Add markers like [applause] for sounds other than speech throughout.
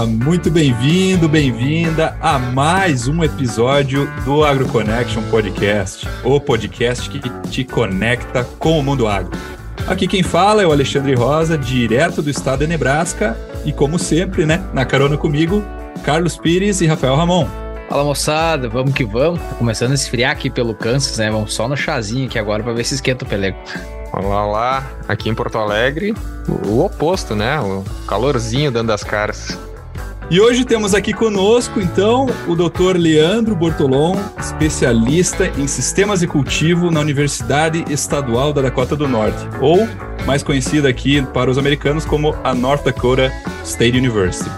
Olá, muito bem-vindo, bem-vinda a mais um episódio do AgroConnection Podcast, o podcast que te conecta com o mundo agro. Aqui quem fala é o Alexandre Rosa, direto do estado de Nebraska, e como sempre, né, na carona comigo, Carlos Pires e Rafael Ramon. Fala moçada, vamos que vamos. Tá começando a esfriar aqui pelo Kansas, né? Vamos só no chazinho aqui agora pra ver se esquenta o pelego. Olá, olá. Aqui em Porto Alegre, o oposto, né? O calorzinho dando as caras. E hoje temos aqui conosco, então, o Dr. Leandro Bortolom, especialista em sistemas de cultivo na Universidade Estadual da Dakota do Norte, ou mais conhecida aqui para os americanos como a North Dakota State University.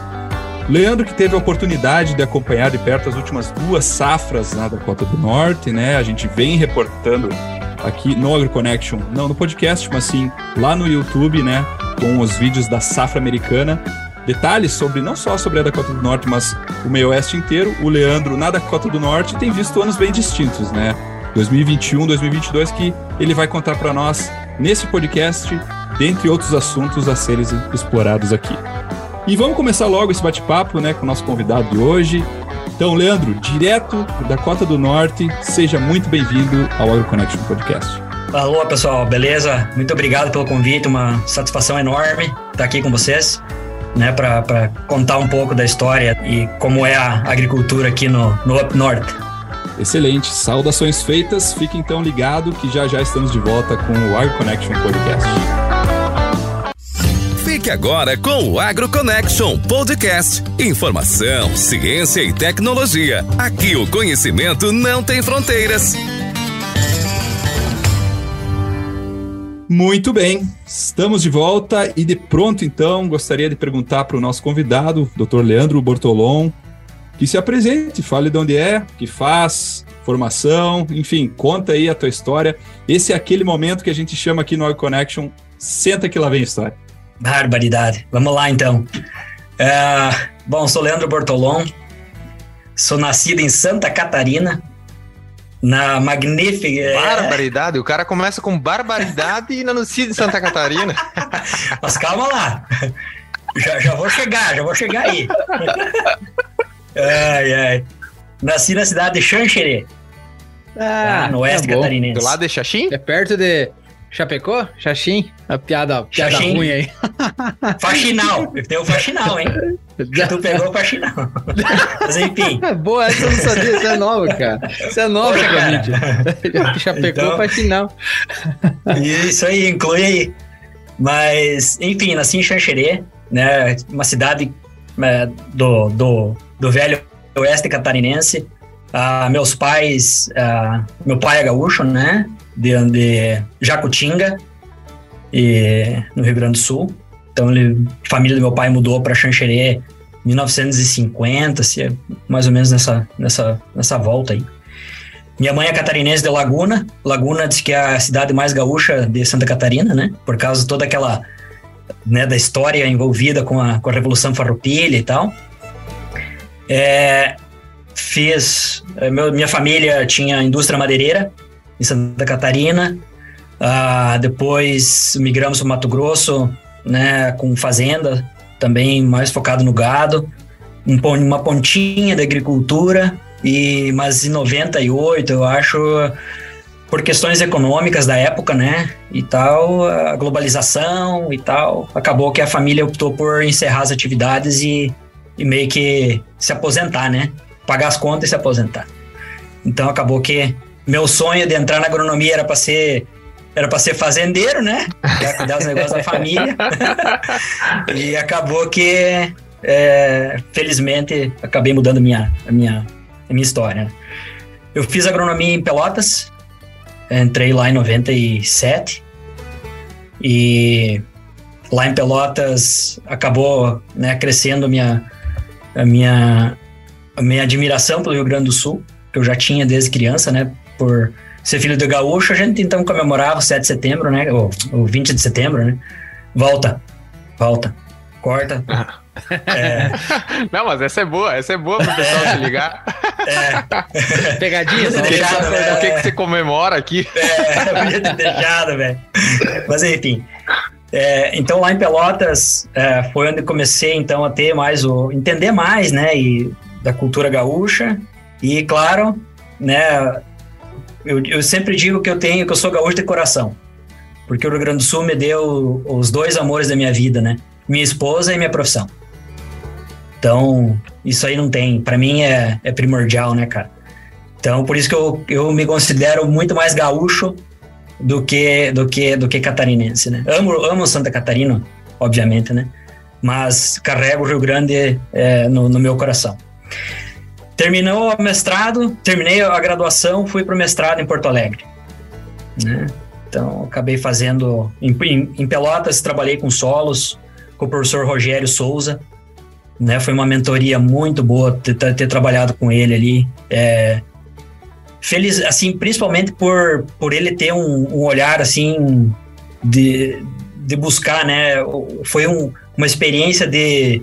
Leandro, que teve a oportunidade de acompanhar de perto as últimas duas safras na Dakota do Norte, né? A gente vem reportando aqui no AgroConnection, não no podcast, mas sim lá no YouTube, né? Com os vídeos da safra americana. Detalhes sobre, não só sobre a Dakota do Norte, mas o meio oeste inteiro. O Leandro na Dakota do Norte tem visto anos bem distintos, né? 2021, 2022, que ele vai contar para nós nesse podcast, dentre outros assuntos a serem explorados aqui. E vamos começar logo esse bate-papo né, com o nosso convidado de hoje. Então, Leandro, direto da Cota do Norte, seja muito bem-vindo ao AgroConnection Podcast. Alô, pessoal, beleza? Muito obrigado pelo convite, uma satisfação enorme estar aqui com vocês, né, para contar um pouco da história e como é a agricultura aqui no, no Up North. Excelente, saudações feitas, fique então ligado que já já estamos de volta com o AgroConnection Podcast. Fique agora com o AgroConnection Podcast. Informação, ciência e tecnologia. Aqui o conhecimento não tem fronteiras. Muito bem, estamos de volta e de pronto então gostaria de perguntar para o nosso convidado, Dr. Leandro Bortolom, que se apresente, fale de onde é, que faz, formação, enfim, conta aí a tua história. Esse é aquele momento que a gente chama aqui no AgroConnection, senta que lá vem a história. Barbaridade. Vamos lá, então. É, bom, sou Leandro Bortolom, sou nascido em Santa Catarina, na magnífica... É. Barbaridade? O cara começa com barbaridade e nascido em Santa Catarina. [laughs] Mas calma lá. Já, já vou chegar, já vou chegar aí. ai, ai. Nasci na cidade de Xanxerê. Ah, no oeste é catarinense. Do lado de Xaxim? É perto de Chapecó? Xaxim? A piada, piada Xaxim. ruim aí. [laughs] Faxinal. Tem o faxinal, hein? Já tu pegou o faxinal. Mas enfim. Boa, essa eu não sabia. Isso é nova, cara. Isso é nova Poxa, mim. Chapecó, então, faxinal. Isso aí, inclui aí. Mas, enfim, nasci em Xanxerê, né? Uma cidade né, do, do, do velho oeste catarinense. Uh, meus pais, uh, meu pai é gaúcho, né? De, de Jacutinga, e, no Rio Grande do Sul. Então, ele, a família do meu pai mudou para Xanxerê em 1950, se é mais ou menos nessa, nessa, nessa volta aí. Minha mãe é catarinense de Laguna. Laguna diz que é a cidade mais gaúcha de Santa Catarina, né? Por causa toda aquela né, da história envolvida com a, com a Revolução Farroupilha e tal. É, fiz. É, meu, minha família tinha indústria madeireira em Santa Catarina. Uh, depois migramos para Mato Grosso, né, com fazenda, também mais focado no gado. Um, uma pontinha da agricultura, e mas em 98, eu acho, por questões econômicas da época, né, e tal, a globalização e tal, acabou que a família optou por encerrar as atividades e, e meio que se aposentar, né? pagar as contas e se aposentar. Então acabou que meu sonho de entrar na agronomia era para ser era para ser fazendeiro, né? Para cuidar dos negócios da [laughs] família. e acabou que, é, felizmente, acabei mudando minha, a minha, a minha história. Eu fiz agronomia em Pelotas, entrei lá em 97 e lá em Pelotas acabou né, crescendo minha, a minha a minha admiração pelo Rio Grande do Sul, que eu já tinha desde criança, né? Por ser filho do gaúcho, a gente então comemorava o 7 de setembro, né? Ou o 20 de setembro, né? Volta, volta, corta. É... [laughs] Não, mas essa é boa, essa é boa pro pessoal é... se ligar. É. [laughs] Pegadinha, né? Deixado, o que, que você comemora aqui? É, eu podia ter deixado, velho. Mas enfim. É, então lá em Pelotas é, foi onde comecei então a ter mais o entender mais, né, e da cultura gaúcha e claro, né, eu, eu sempre digo que eu tenho que eu sou gaúcho de coração, porque o Rio Grande do Sul me deu os dois amores da minha vida, né, minha esposa e minha profissão. Então isso aí não tem, para mim é, é primordial, né, cara. Então por isso que eu, eu me considero muito mais gaúcho do que do que do que catarinense, né? Amo amo Santa Catarina, obviamente, né? Mas carrego o Rio Grande é, no, no, meu coração. Terminou o mestrado, terminei a graduação, fui para o mestrado em Porto Alegre, né? Então acabei fazendo em, em, Pelotas trabalhei com solos com o professor Rogério Souza, né? Foi uma mentoria muito boa ter, ter trabalhado com ele ali. É, feliz, assim, principalmente por, por ele ter um, um olhar, assim, de, de buscar, né? Foi um, uma experiência de,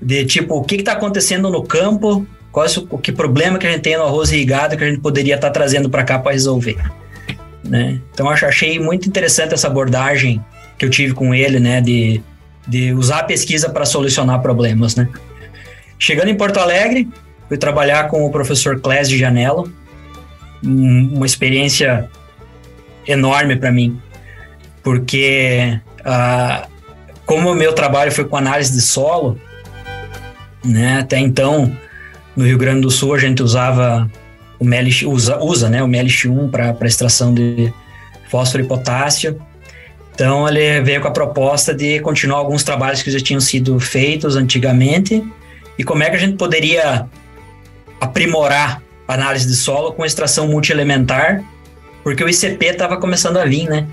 de tipo, o que está acontecendo no campo, qual é o que problema que a gente tem no arroz irrigado que a gente poderia estar tá trazendo para cá para resolver. Né? Então, achei muito interessante essa abordagem que eu tive com ele, né? De, de usar a pesquisa para solucionar problemas, né? Chegando em Porto Alegre, fui trabalhar com o professor Clésio Janello, uma experiência enorme para mim, porque uh, como o meu trabalho foi com análise de solo, né, até então no Rio Grande do Sul a gente usava o MLX, usa, usa né, o MLX1 para extração de fósforo e potássio. Então ele veio com a proposta de continuar alguns trabalhos que já tinham sido feitos antigamente e como é que a gente poderia aprimorar análise de solo com extração multielementar, porque o ICP estava começando a vir, né?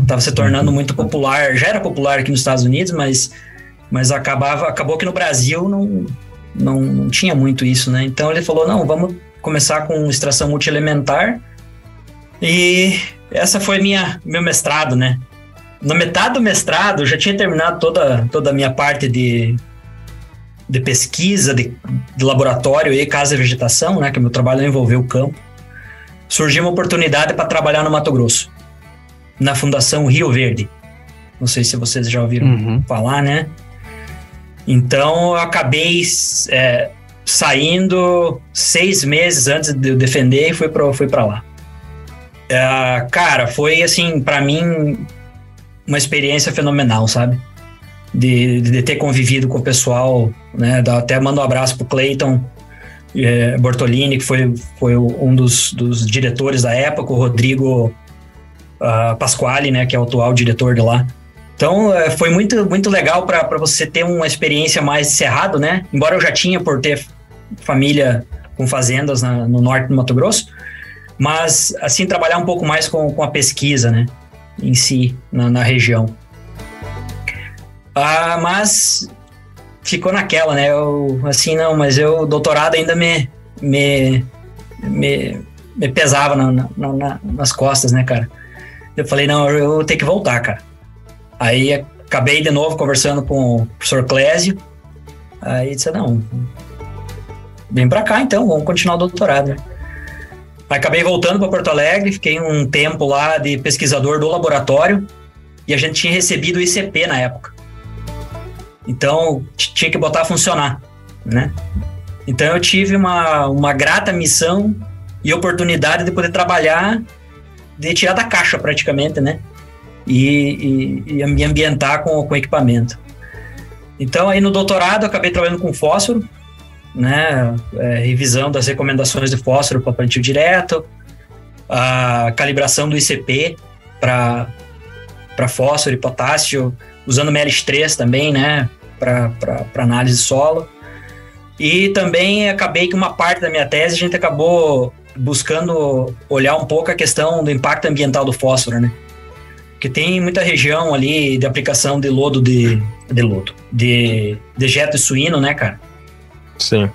Estava uhum. se tornando uhum. muito popular, já era popular aqui nos Estados Unidos, mas, mas acabava, acabou que no Brasil não, não, não tinha muito isso, né? Então ele falou, não, vamos começar com extração multielementar e essa foi minha meu mestrado, né? Na metade do mestrado, eu já tinha terminado toda, toda a minha parte de de pesquisa, de, de laboratório e casa de vegetação, né, que meu trabalho envolveu o campo, surgiu uma oportunidade para trabalhar no Mato Grosso, na Fundação Rio Verde. Não sei se vocês já ouviram uhum. falar, né? Então eu acabei é, saindo seis meses antes de eu defender e fui para fui lá. É, cara, foi assim, para mim, uma experiência fenomenal, sabe? de, de ter convivido com o pessoal, né? Até mando um abraço pro Clayton é, Bortolini, que foi, foi um dos, dos diretores da época, o Rodrigo uh, Pasquale, né? Que é o atual diretor de lá. Então, é, foi muito, muito legal para você ter uma experiência mais cerrado, né? Embora eu já tinha por ter família com fazendas na, no norte do Mato Grosso, mas, assim, trabalhar um pouco mais com, com a pesquisa, né? Em si, na, na região. Ah, mas ficou naquela, né? Eu, assim, não, mas eu, doutorado ainda me, me, me, me pesava na, na, na, nas costas, né, cara? Eu falei, não, eu tenho que voltar, cara. Aí acabei de novo conversando com o professor Clésio. Aí disse, não, vem pra cá então, vamos continuar o doutorado? Acabei voltando para Porto Alegre, fiquei um tempo lá de pesquisador do laboratório e a gente tinha recebido o ICP na época. Então, tinha que botar a funcionar, né? Então, eu tive uma, uma grata missão e oportunidade de poder trabalhar, de tirar da caixa praticamente, né? E, e, e me ambientar com, com equipamento. Então, aí no doutorado, acabei trabalhando com fósforo, né? É, revisão das recomendações de fósforo para plantio direto, a calibração do ICP para fósforo e potássio, usando MLX3 também, né, para análise solo. E também acabei que uma parte da minha tese a gente acabou buscando olhar um pouco a questão do impacto ambiental do fósforo, né? Porque tem muita região ali de aplicação de lodo de, de lodo, de dejeto de suíno, né, cara? Sim.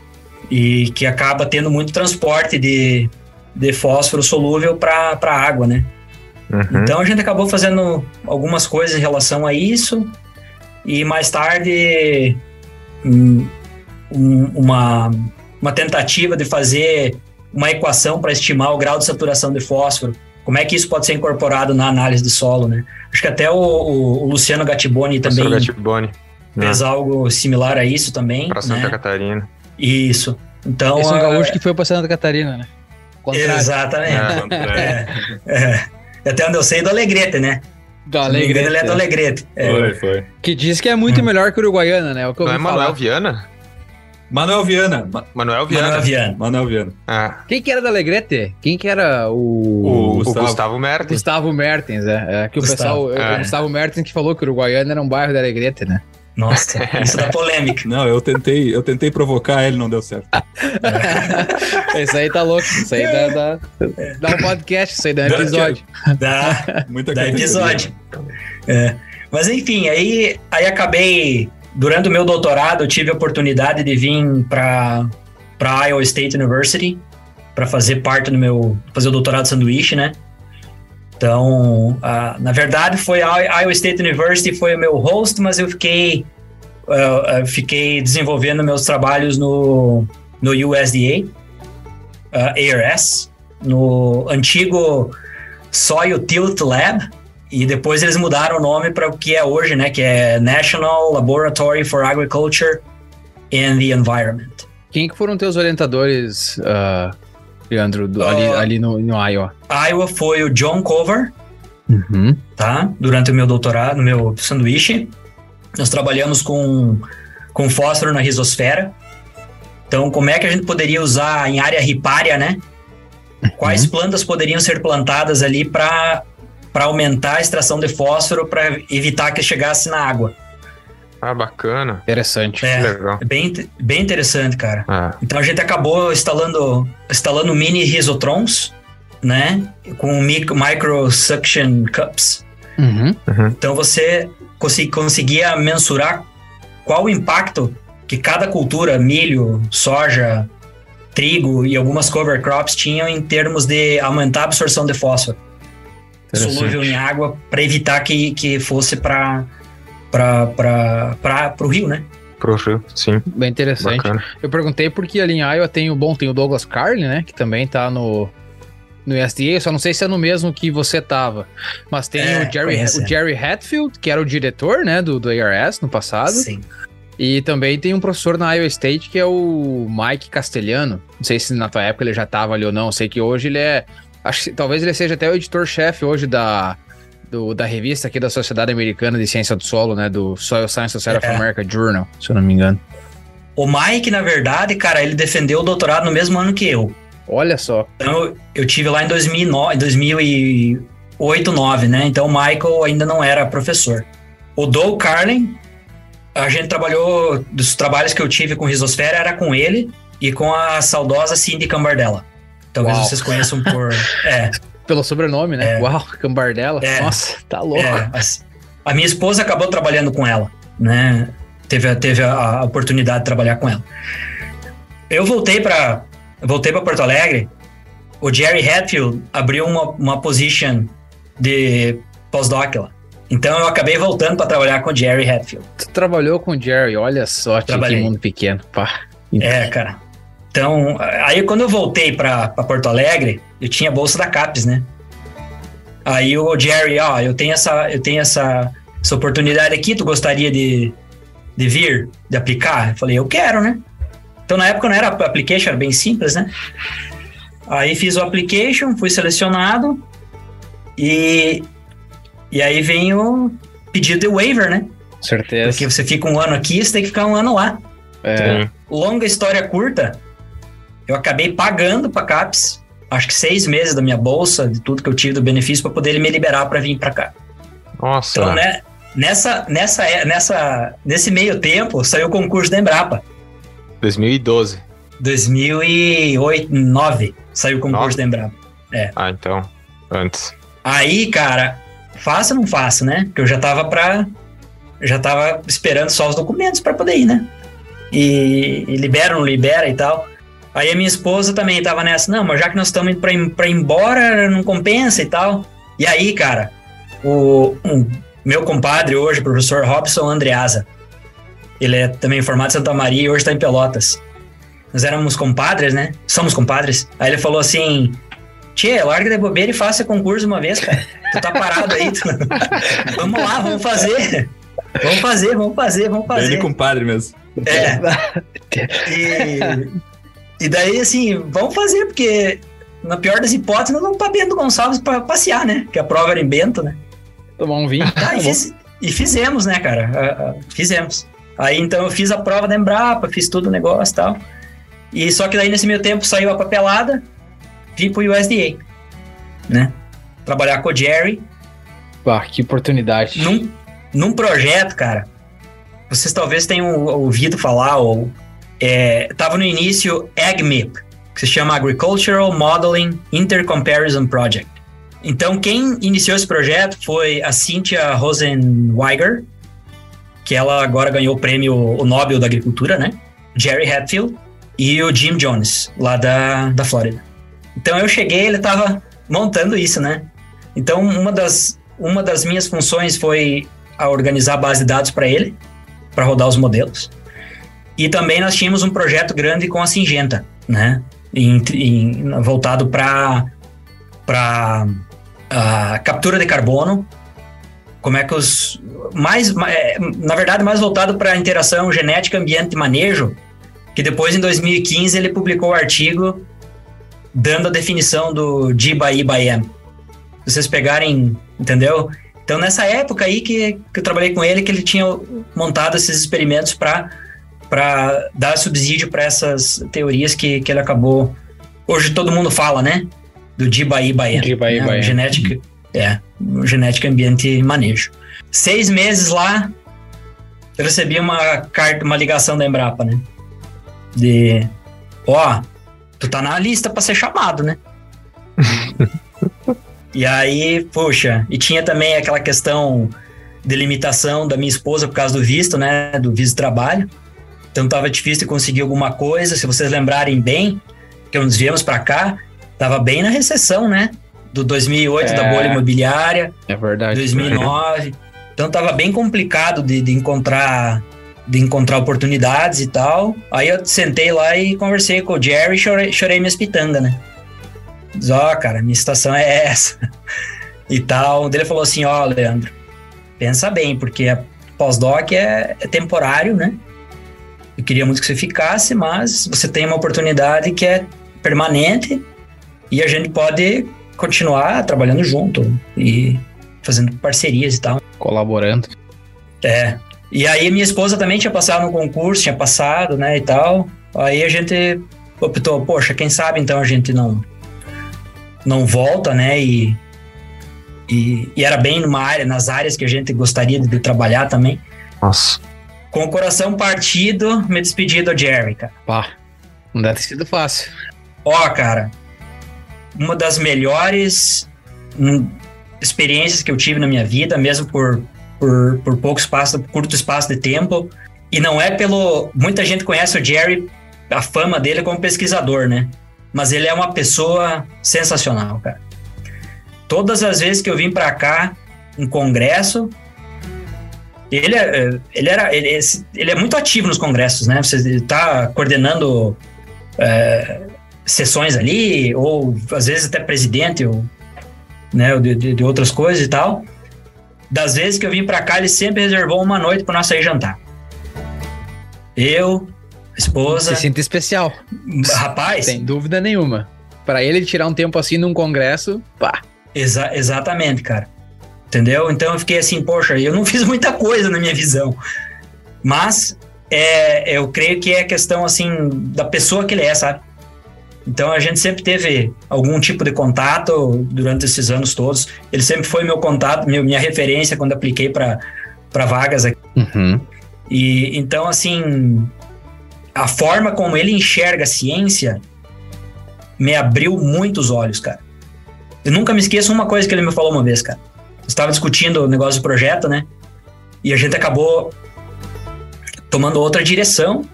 E que acaba tendo muito transporte de, de fósforo solúvel para a água, né? Uhum. Então a gente acabou fazendo algumas coisas em relação a isso e mais tarde um, uma, uma tentativa de fazer uma equação para estimar o grau de saturação de fósforo como é que isso pode ser incorporado na análise de solo, né? Acho que até o, o- o Luciano Gattiboni também Professor Gatiboni. fez algo similar a isso também, Para Santa né? Catarina. Isso. Então, Esse é um a- gaúcho que foi pra Santa Catarina, né? Contrário. Exatamente. É, [laughs] É. Até onde eu sei do Alegrete, né? Do Alegrete. Ele é do Alegrete. É. Foi, foi. Que diz que é muito melhor que o Uruguaiana, né? É o que eu Não é Manuel. Viana? Manuel Viana. Ma- Manuel Viana. Manuel Viana. Manuel Viana. Ah, Quem que era da Alegrete? Quem que era o... O o Gustavo. Gustavo, Mertens. Gustavo Mertens, é. é que o Gustavo, pessoal... é. O Gustavo Mertens que falou que o Uruguaiana era um bairro da Alegrete, né? Nossa, [laughs] isso dá polêmica. Não, eu tentei, eu tentei provocar ele, não deu certo. [laughs] Isso aí tá louco. Isso aí dá, dá, dá um podcast, isso aí dá um Dá- episódio. Dá, Muita dá categoria. episódio. É. Mas enfim, aí, aí acabei. Durante o meu doutorado, eu tive a oportunidade de vir para para Iowa State University para fazer parte do meu fazer o doutorado sanduíche, né? Então, ah, na verdade, foi a Iowa State University foi o meu host, mas eu fiquei ah, ah, fiquei desenvolvendo meus trabalhos no no USDA, ah, ARS, no antigo Soil Tilt Lab, e depois eles mudaram o nome para o que é hoje, né? Que é National Laboratory for Agriculture and the Environment. Quem que foram teus orientadores, ah, Leandro, do- ali, Ah. ali no, no Iowa? Iowa foi o John Cover, Uhum. tá? Durante o meu doutorado, no meu sanduíche. Nós trabalhamos com, com fósforo na risosfera. Então, como é que a gente poderia usar em área ripária, né? Quais plantas poderiam ser plantadas ali para aumentar a extração de fósforo para evitar que chegasse na água? Ah, bacana. Interessante. É, Legal. é bem, bem interessante, cara. Ah, Então a gente acabou instalando, instalando mini risotrons, né? Com micro, micro suction cups. Uhum. Então você consi- conseguia mensurar qual o impacto que cada cultura, milho, soja, trigo e algumas cover crops tinham em termos de aumentar a absorção de fósforo solúvel em água para evitar que, que fosse para para o rio, né? pro Rio, sim. Bem interessante. Bacana. Eu perguntei porque ali em Iowa tem o bom, tem o Douglas Carlin, né? Que também tá no, no USDA, só não sei se é no mesmo que você tava. Mas tem É, o, Jerry, o Jerry Hatfield, que era o diretor, né, do, do ARS no passado. Sim. E também tem um professor na Iowa State que é o Mike Castelhano. Não sei se na tua época ele já tava ali ou não. Sei que hoje ele é. Acho que talvez ele seja até o editor-chefe hoje da, do- da revista aqui da Sociedade Americana de Ciência do Solo, né? Do Soil Science Society É. of America Journal, se eu não me engano. O Mike, na verdade, cara, ele defendeu o doutorado no mesmo ano que eu. Olha só. Então, eu, eu tive lá em 2009, 2008, 2009, né? Então, o Michael ainda não era professor. O Doug Carlin, a gente trabalhou, dos trabalhos que eu tive com Risosfera, era com ele e com a saudosa Cindy Cambardella. Talvez Uau. vocês conheçam por... É, [laughs] Pelo sobrenome, né? É. Uau, Cambardella. É. Nossa, tá louco. é, a, a minha esposa acabou trabalhando com ela, né? Teve, a- teve a, a oportunidade de trabalhar com ela. Eu voltei para voltei para Porto Alegre. O Jerry Hatfield abriu uma, uma position de postdoc lá. Então eu acabei voltando para trabalhar com o Jerry Hatfield. Tu trabalhou com o Jerry, olha só, que mundo pequeno. Pá. É, cara. Então, aí quando eu voltei para Porto Alegre, eu tinha a bolsa da CAPES, né? Aí o Jerry, ó, eu tenho essa, eu tenho essa, essa oportunidade aqui, tu gostaria de, de vir, de aplicar? Eu falei, eu quero, né? Então na época não era application, era bem simples, né? Aí fiz o application, fui selecionado e e aí vem o pedido de waiver, né? Certeza. Porque você fica um ano aqui, você tem que ficar um ano lá É, Sim. longa história curta, eu acabei pagando para CAPES, acho que seis meses da minha bolsa, de tudo que eu tive do benefício, para poder ele me liberar para vir para cá. Nossa. Então, né, nessa, nessa, nessa, nesse meio tempo, saiu o concurso da Embrapa. 2012. 2008, 2009, saiu o concurso Nove? da Embrapa. Ah, então. Antes. Aí, cara, faço ou não faço, né? Porque eu já tava pra. Já tava esperando só os documentos para poder ir, né? E, e libera ou não libera e tal. Aí a minha esposa também tava nessa, não, mas já que nós estamos indo pra, ir- pra ir embora, não compensa e tal. E aí, cara, o um meu compadre hoje, o professor Robson Andreasa, ele é também formado em Santa Maria e hoje tá em Pelotas. Nós éramos compadres, né? Somos compadres. Aí ele falou assim: Tchê, larga de bobeira e faça concurso uma vez, cara. Tu tá parado aí. Tu... [laughs] vamos lá, vamos fazer. Vamos fazer, vamos fazer, vamos fazer. Ele compadre mesmo. É. [laughs] E, e daí, assim, vamos fazer, porque na pior das hipóteses, nós vamos pra Bento Gonçalves pra passear, né? Que a prova era em Bento, né? Tomar um vinho. Ah, e, fiz- e fizemos, né, cara? Ah, ah, fizemos. Aí então eu fiz a prova da Embrapa, fiz todo o negócio e tal. E só que daí nesse meio tempo saiu a papelada, vim pro USDA, né? Trabalhar com o Jerry Pá, que oportunidade. num, num projeto, cara. Vocês talvez tenham ouvido falar, ou é, no início AgMIP, que se chama Agricultural Modeling Intercomparison Project. Então, quem iniciou esse projeto foi a Cynthia Rosenweiger, que ela agora ganhou o prêmio o Nobel da Agricultura, né? Jerry Hatfield e o Jim Jones, lá da, da Flórida. Então, eu cheguei, ele tava montando isso, né? Então, uma das, uma das minhas funções foi a organizar a base de dados para ele, para rodar os modelos. E também nós tínhamos um projeto grande com a Singenta, né? Em- em- voltado para para a captura de carbono. Como é que os mais ma- é, na verdade mais voltado para a interação genética ambiente e manejo, que depois em 2015 ele publicou o artigo dando a definição do G by. Se vocês pegarem, entendeu? Então, nessa época aí que, que eu trabalhei com ele, que ele tinha montado esses experimentos para dar subsídio para essas teorias que, que ele acabou. Hoje todo mundo fala, né? Do. G by E né? Genética, é, genética, ambiente e manejo. Seis meses lá, eu recebi uma carta, uma ligação da Embrapa, né? De, ó, tu tá na lista para ser chamado, né? [laughs] E aí, poxa, e tinha também aquela questão de limitação da minha esposa por causa do visto, né? Do visto de trabalho. Então tava difícil de conseguir alguma coisa. Se vocês lembrarem bem, que nós viemos para cá, tava bem na recessão, né? Do 2008, da É. bolha imobiliária, É verdade. 2009. Então tava bem complicado de, de encontrar de encontrar oportunidades e tal. Aí eu sentei lá e conversei com o Jerry e chorei, chorei minhas pitangas, né? Diz, ó, cara, minha situação é essa. [laughs] e tal. Ele falou assim, ó, Leandro, pensa bem, porque a pós-doc é, é temporário, né? Eu queria muito que você ficasse, mas você tem uma oportunidade que é permanente e a gente pode continuar trabalhando junto e fazendo parcerias e tal. Colaborando. É. E aí minha esposa também tinha passado no concurso, tinha passado, né, e tal. Aí a gente optou, poxa, quem sabe então a gente não não volta, né, e e, e era bem numa área, nas áreas que a gente gostaria de, de trabalhar também. Nossa. Com o coração partido, me despedi do Jerry, cara. Pá, não deve ter sido fácil. Ó, cara, uma das melhores hum, experiências que eu tive na minha vida, mesmo por, por, por pouco espaço, curto espaço de tempo. E não é pelo. Muita gente conhece o Jerry, a fama dele como pesquisador, né? Mas ele é uma pessoa sensacional, cara. Todas as vezes que eu vim pra cá, em congresso, ele, é- ele, era, ele, ele é muito ativo nos congressos, né? Você está coordenando é, sessões ali, ou às vezes até presidente, ou, né, de, de, de outras coisas e tal. Das vezes que eu vim pra cá, ele sempre reservou uma noite para nós sair jantar. Eu, esposa, Se sinta especial, rapaz, sem dúvida nenhuma. Pra ele tirar um tempo assim num congresso, pá. Exa- exatamente, cara. Entendeu? Então eu fiquei assim, poxa, eu não [laughs] fiz muita coisa na minha visão. Mas é, eu creio que é questão assim da pessoa que ele é, sabe? Então a gente sempre teve algum tipo de contato durante esses anos todos. Ele sempre foi meu contato, meu- minha referência quando apliquei para vagas aqui. Uhum. E então, assim, a forma como ele enxerga a ciência me abriu muitos olhos, cara. Eu nunca me esqueço uma coisa que ele me falou uma vez, cara. Estava discutindo o negócio do projeto, né? E a gente acabou tomando outra direção,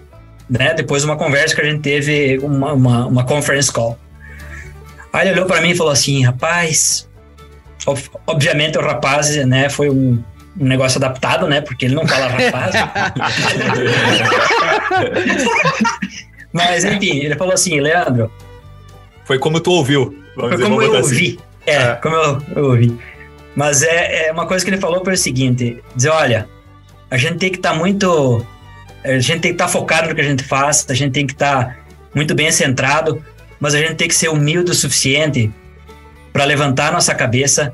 né? Depois de uma conversa que a gente teve, uma, uma, uma conference call. Aí ele olhou para mim e falou assim, rapaz... ob- Obviamente o rapaz, né, foi um, um negócio adaptado, né? Porque ele não fala rapaz. [laughs] Mas enfim, ele falou assim, Leandro, Foi como tu ouviu. Foi como eu assim. ouvi. É, é, como eu, eu ouvi. Mas é, é, uma coisa que ele falou foi o seguinte: dizer, olha, a gente tem que estar tá muito. A gente tem que estar tá focado no que a gente faz, a gente tem que estar tá muito bem centrado, mas a gente tem que ser humilde o suficiente para levantar nossa cabeça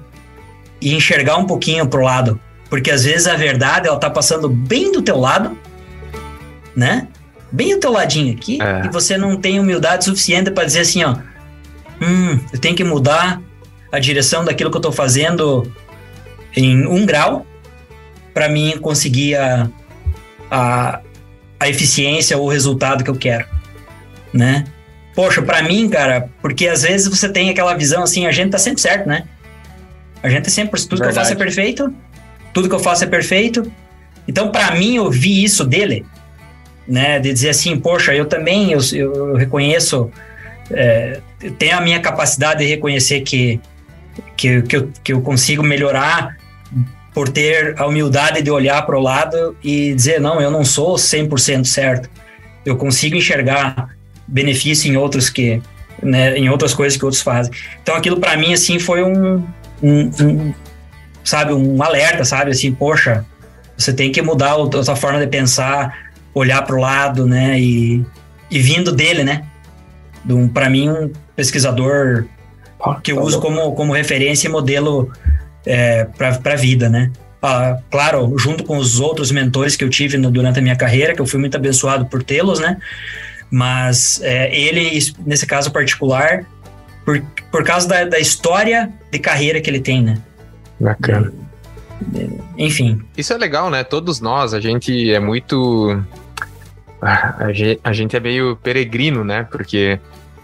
e enxergar um pouquinho pro lado. Porque às vezes a verdade ela tá passando bem do teu lado, né? Bem do teu ladinho aqui, é. e você não tem humildade suficiente para dizer assim, ó, hum, eu tenho que mudar a direção daquilo que eu tô fazendo em um grau para mim conseguir a, a, a eficiência ou o resultado que eu quero, né? Poxa, para mim, cara, porque às vezes você tem aquela visão assim, a gente tá sempre certo, né? A gente é sempre, tudo Verdade. que eu faço é perfeito, tudo que eu faço é perfeito. Então, para mim, eu vi isso dele, né? De dizer assim, poxa, eu também, eu, eu reconheço, é, tenho a minha capacidade de reconhecer que, que, que, eu, que eu consigo melhorar por ter a humildade de olhar para o lado e dizer, não, eu não sou 100% certo. Eu consigo enxergar benefício em outros que, né, em outras coisas que outros fazem. Então aquilo para mim assim foi um, um, um, sabe, um alerta, sabe, assim, poxa, você tem que mudar a sua forma de pensar, olhar para o lado, né, e, e vindo dele, né, um, para mim um pesquisador que eu tá uso como, como referência e modelo é, para a vida, né. Ah, claro, junto com os outros mentores que eu tive no, durante a minha carreira, que eu fui muito abençoado por tê-los, né? Mas é, ele, nesse caso particular, por, por causa da, da história de carreira que ele tem, né? Bacana. Enfim. Isso é legal, né? Todos nós, a gente é muito. A gente é meio peregrino, né? Porque,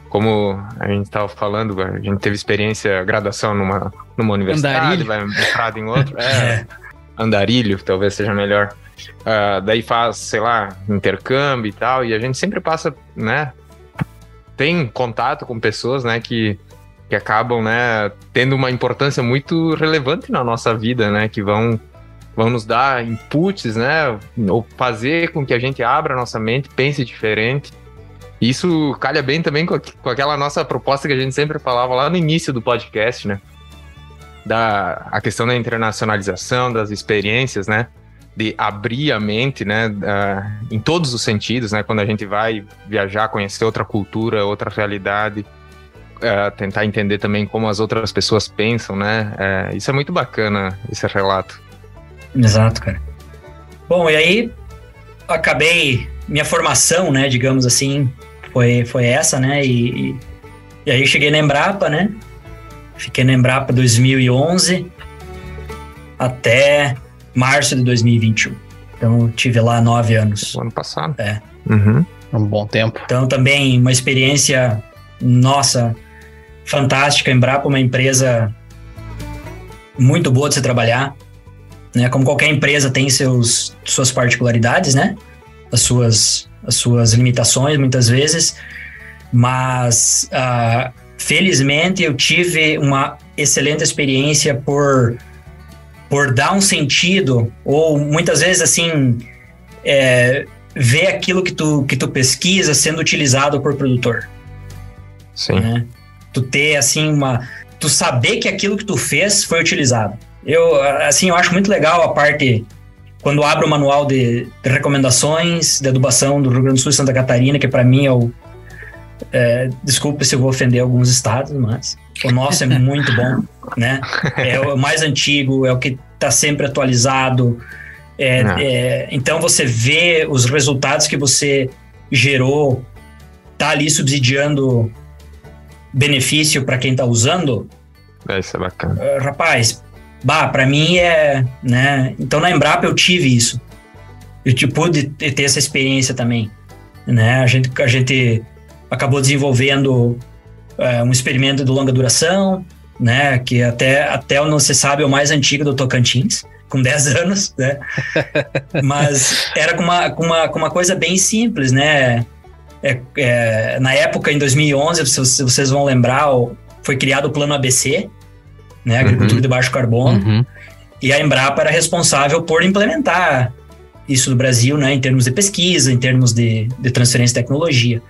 como a gente estava falando, a gente teve experiência, graduação numa, numa universidade, Andarilho. vai mestrado em outra. [laughs] É, andarilho, talvez seja melhor. Uh, daí faz, sei lá, intercâmbio e tal, e a gente sempre passa, né? Tem contato com pessoas, né, que, que acabam, né, tendo uma importância muito relevante na nossa vida, né, que vão, vão nos dar inputs, né, ou fazer com que a gente abra a nossa mente, pense diferente. Isso calha bem também com, com aquela nossa proposta que a gente sempre falava lá no início do podcast, né? Da a questão da internacionalização, das experiências, né? de abrir a mente, né, uh, em todos os sentidos, né, quando a gente vai viajar, conhecer outra cultura, outra realidade, uh, tentar entender também como as outras pessoas pensam, né, uh, isso é muito bacana, esse relato. Exato, cara. Bom, e aí acabei, minha formação, né, digamos assim, foi, foi essa, né, e, e, e aí cheguei na Embrapa, né, fiquei na Embrapa 2011 até março de 2021. Então, eu tive lá nove anos. O ano passado. É. Uhum. Um bom tempo. Então, também uma experiência, nossa, fantástica. Embrapa é uma empresa muito boa de se trabalhar. Né? Como qualquer empresa tem seus, suas particularidades, né? As suas, as suas limitações, muitas vezes. Mas, uh, felizmente, eu tive uma excelente experiência por por dar um sentido, ou muitas vezes assim, é, ver aquilo que tu, que tu pesquisa sendo utilizado por produtor. Sim. Né? Tu ter assim uma. Tu saber que aquilo que tu fez foi utilizado. Eu, assim, eu acho muito legal a parte quando abro o manual de, de recomendações de adubação do Rio Grande do Sul e Santa Catarina, que para mim é o. É, desculpe se eu vou ofender alguns estados, mas o nosso é muito bom, [laughs] né? É o mais antigo, é o que está sempre atualizado. É, é, então você vê os resultados que você gerou, tá ali subsidiando benefício para quem está usando. É, isso é bacana. Uh, rapaz, bah, para mim é, né? Então na Embrapa eu tive isso. Eu pude ter essa experiência também, né? A gente, a gente acabou desenvolvendo é, um experimento de longa duração, né? Que até, até não se sabe é o mais antigo do Tocantins, com 10 [laughs] anos, né? Mas era com uma, com uma, com uma coisa bem simples, né? É, é, na época, em 2011, se vocês vão lembrar, foi criado o Plano ABC, né? Agricultura uhum. de baixo carbono. Uhum. E a Embrapa era responsável por implementar isso no Brasil, né? Em termos de pesquisa, em termos de, de transferência de tecnologia.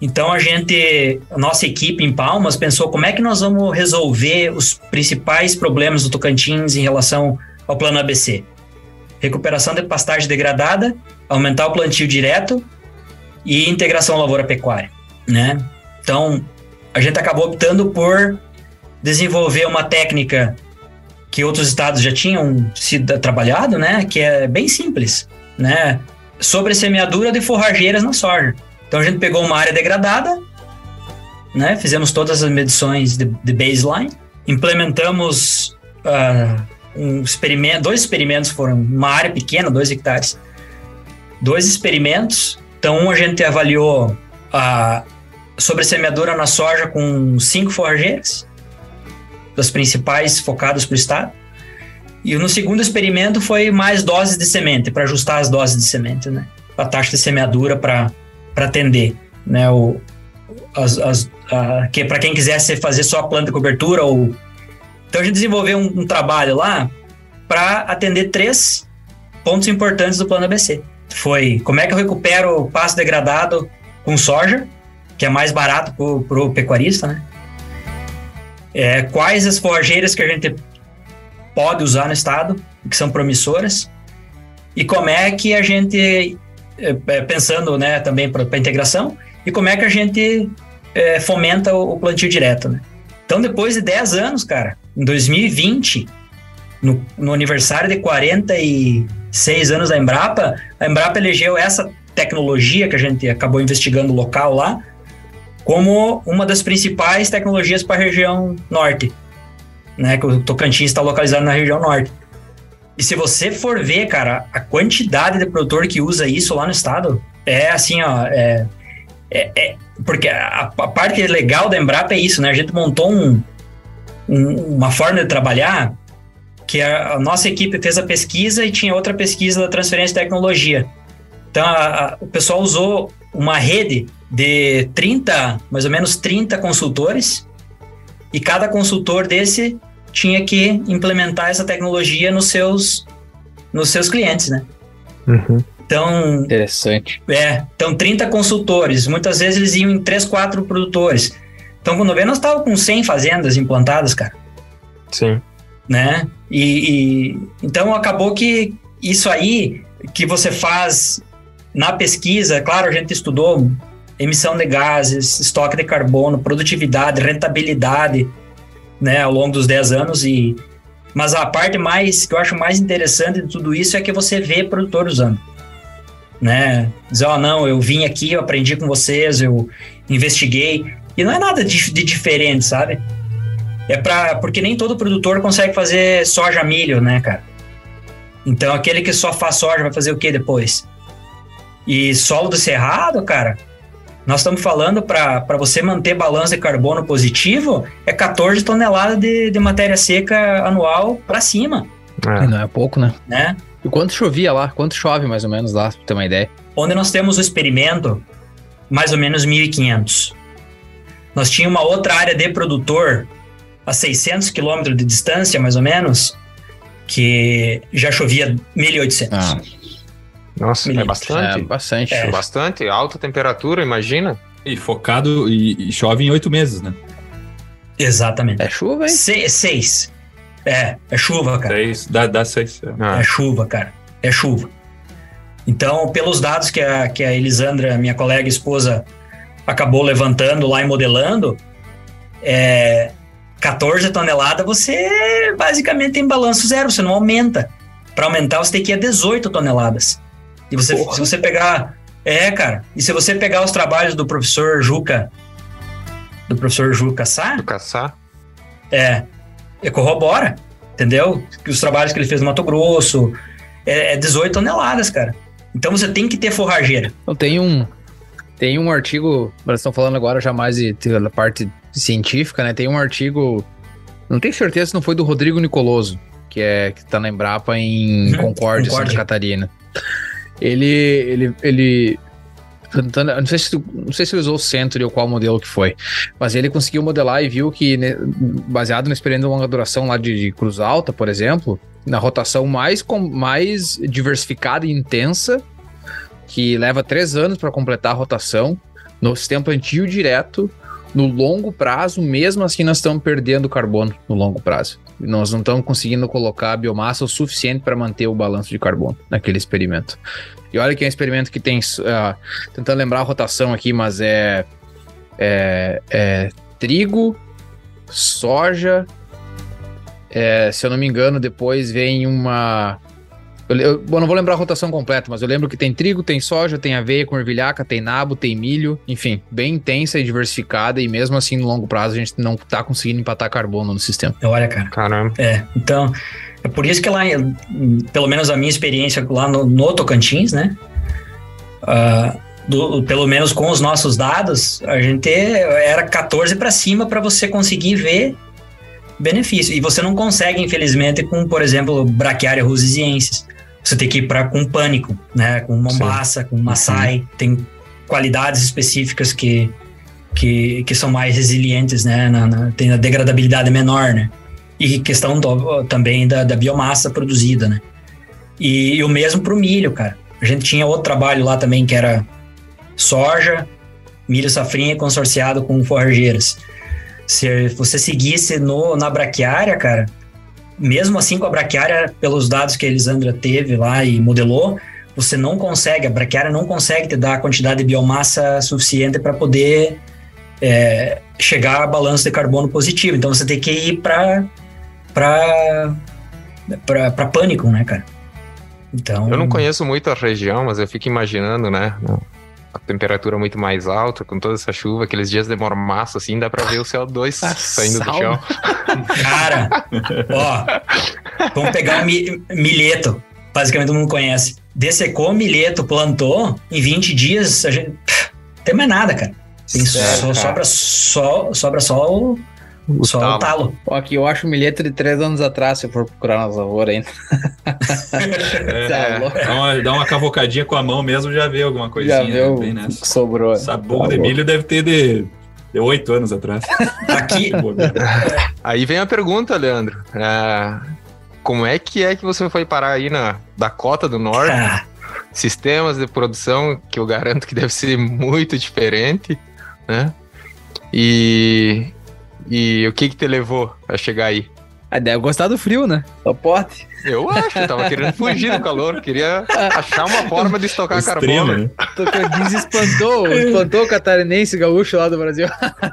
Então a gente, a nossa equipe em Palmas pensou como é que nós vamos resolver os principais problemas do Tocantins em relação ao plano ABC. Recuperação de pastagem degradada, aumentar o plantio direto e integração lavoura-pecuária, né? Então, a gente acabou optando por desenvolver uma técnica que outros estados já tinham sido trabalhado, né? Que é bem simples, né? Sobre semeadura de forrageiras na soja. Então a gente pegou uma área degradada, né? Fizemos todas as medições de, de baseline, implementamos uh, um experimento, dois experimentos foram uma área pequena, dois hectares, dois experimentos. Então um a gente avaliou a sobre semeadura na soja com cinco forrageiras, das principais focadas para o estado. E no segundo experimento foi mais doses de semente, para ajustar as doses de semente, né? A taxa de semeadura para atender, né? O, as, as, a, que para quem quisesse fazer só planta de cobertura ou então a gente desenvolveu um, um trabalho lá para atender três pontos importantes do plano ABC. Foi como é que eu recupero o pasto degradado com soja, que é mais barato para o pecuarista, né? É, quais as forrageiras que a gente pode usar no estado, que são promissoras, e como é que a gente, é, é pensando né, também para a integração, e como é que a gente é, fomenta o, o, plantio direto, né? Então, depois de 10 anos, cara, em 2020, no, no aniversário de 46 anos da Embrapa, a Embrapa elegeu essa tecnologia que a gente acabou investigando local lá, como uma das principais tecnologias para a região norte, né? Que o Tocantins está localizado na região norte. E se você for ver, cara, a quantidade de produtor que usa isso lá no estado é assim, ó, é, é, é porque a, a, parte legal da Embrapa é isso, né? A gente montou um, um, uma forma de trabalhar que a, a, nossa equipe fez a pesquisa e tinha outra pesquisa da transferência de tecnologia. Então, a, o pessoal usou uma rede de 30, mais ou menos 30 consultores, e cada consultor desse tinha que implementar essa tecnologia nos seus, nos seus clientes, né? Uhum. Então. Interessante. É. Então, 30 consultores. Muitas vezes eles iam em 3, 4 produtores. Então, quando vê, nós estávamos com 100 fazendas implantadas, cara. Sim. Né? E, e, então acabou que isso aí que você faz na pesquisa, claro, a gente estudou emissão de gases, estoque de carbono, produtividade, rentabilidade, né, ao longo dos 10 anos e mas a parte mais que eu acho mais interessante de tudo isso é que você vê produtor usando. Né? Dizer, ó, oh, não, eu vim aqui, eu aprendi com vocês, eu investiguei. E não é nada de, de diferente, sabe? É para porque nem todo produtor consegue fazer soja milho, né, cara? Então aquele que só faz soja vai fazer o que depois? E solo do cerrado, cara, nós estamos falando para você manter balanço de carbono positivo, é 14 toneladas de, de matéria seca anual para cima. É. Não é pouco, né? né? E quanto chovia lá? Quanto chove mais ou menos lá, pra ter uma ideia? Onde nós temos o experimento, mais ou menos 1.500. Nós tínhamos uma outra área de produtor a 600 quilômetros de distância, mais ou menos, que já chovia 1.800. Ah. Nossa, é bastante. É bastante. É. Bastante. Alta temperatura, imagina. E focado e, e chove em oito meses, né? Exatamente. É chuva, hein? Se, seis. É, é chuva, cara. Seis, dá, dá seis. É. Ah. é chuva, cara. É chuva. Então, pelos dados que a, que a Elisandra, minha colega esposa, acabou levantando lá e modelando, é, 14 toneladas você basicamente tem balanço zero, você não aumenta. Para aumentar, você tem que ir a 18 toneladas. E você, se você pegar. É, cara. E se você pegar os trabalhos do professor Juca. Do professor Juca Sá. Do Caçá. É. é. Corrobora. Entendeu? Que os trabalhos que ele fez no Mato Grosso. É, é 18 toneladas, cara. Então você tem que ter forrageira. Então tem um. Tem um artigo. Nós estamos falando agora já mais de, da parte científica, né? Tem um artigo. Não tenho certeza se não foi do Rodrigo Nicoloso, que é que tá na Embrapa em uhum, Concórdia, Santa Catarina. Ele, ele, ele não sei, se, não sei se ele usou o Century ou qual modelo que foi, mas ele conseguiu modelar e viu que, né, baseado na experiência de longa duração lá de, de, cruz alta, por exemplo, na rotação mais, com, mais diversificada e intensa, que leva três anos para completar a rotação, no sistema plantio direto, no longo prazo, mesmo assim nós estamos perdendo carbono no longo prazo. Nós não estamos conseguindo colocar biomassa o suficiente para manter o balanço de carbono naquele experimento. E olha que é um experimento que tem, uh, tentando lembrar a rotação aqui, mas é, é, é trigo, soja, é, se eu não me engano, depois vem uma eu, eu, eu, não vou lembrar a rotação completa, mas eu lembro que tem trigo, tem soja, tem aveia com ervilhaca, tem nabo, tem milho, enfim, bem intensa e diversificada, e mesmo assim, no longo prazo, a gente não tá conseguindo empatar carbono no sistema. Olha, cara. Caramba. É, então, é por isso que lá, pelo menos a minha experiência lá no, no Tocantins, né? Uh, do, pelo menos com os nossos dados, a gente era 14 para cima para você conseguir ver benefício. E você não consegue, infelizmente, com, por exemplo, braquiária rosiziensis você tem que ir para com pânico, né? Com Mombasa, Sim. com Maasai, uhum. tem qualidades específicas que, que, que são mais resilientes, né? Na, na, tem a degradabilidade menor, né? E questão do, também da, da, biomassa produzida, né? E, e o mesmo para o milho, cara. A gente tinha outro trabalho lá também que era soja, milho safrinha consorciado com forrageiras. Se você seguisse no, na braquiária, cara, mesmo assim com a braquiária, pelos dados que a Elisandra teve lá e modelou, você não consegue, a braquiária não consegue te dar a quantidade de biomassa suficiente para poder é, chegar a balanço de carbono positivo. Então você tem que ir para para pânico, né, cara? Então... Eu não conheço muito a região, mas eu fico imaginando, né? A temperatura muito mais alta, com toda essa chuva, aqueles dias de mormaço, assim, dá pra ver o CO2 [laughs] saindo do chão. [laughs] Cara, ó, vamos pegar o milheto, basicamente todo mundo conhece. Dessecou o milheto, plantou, em 20 dias, a gente. Não tem mais nada, cara. Tem certo, só, cara. Sobra, só, sobra só o, o Só talo. o talo. Aqui eu acho um milhete de três anos atrás, se eu for procurar nas lavouras ainda. [laughs] é, tá dá, uma, dá uma cavocadinha com a mão mesmo, já vê alguma coisinha. Já bem nessa. Sobrou. Sabor de milho deve ter de oito anos atrás. [laughs] Aqui. [laughs] aí vem a pergunta, Leandro. É, como é que é que você foi parar aí na Dakota do Norte? Ah. Sistemas de produção que eu garanto que deve ser muito diferente, né? E e o que que te levou a chegar aí? Ah, deve gostar do frio, né? Só pode. Eu acho, eu tava querendo fugir do calor, queria achar uma forma de estocar Extremo, carbono. Né? Tocantins espantou, espantou o catarinense gaúcho lá do Brasil.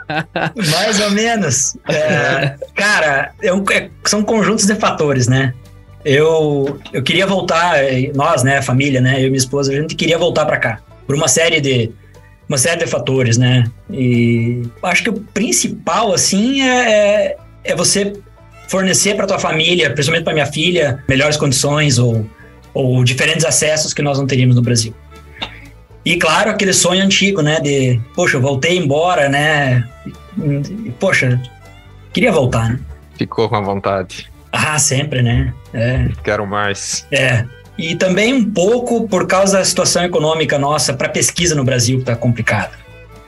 [laughs] Mais ou menos. É, cara, é um, é, são conjuntos de fatores, né? Eu, eu queria voltar, nós, né, a família, né, eu e minha esposa, a gente queria voltar para cá. Por uma série de, uma série de fatores, né? E acho que o principal, assim, é, é, é você fornecer para tua família, principalmente para minha filha, melhores condições ou, ou diferentes acessos que nós não teríamos no Brasil. E claro, aquele sonho antigo, né? De, poxa, eu voltei embora, né? Poxa, queria voltar, né? Ficou com a vontade. Ah, sempre, né? É. Quero mais. É. E também um pouco por causa da situação econômica nossa para pesquisa no Brasil que está complicada.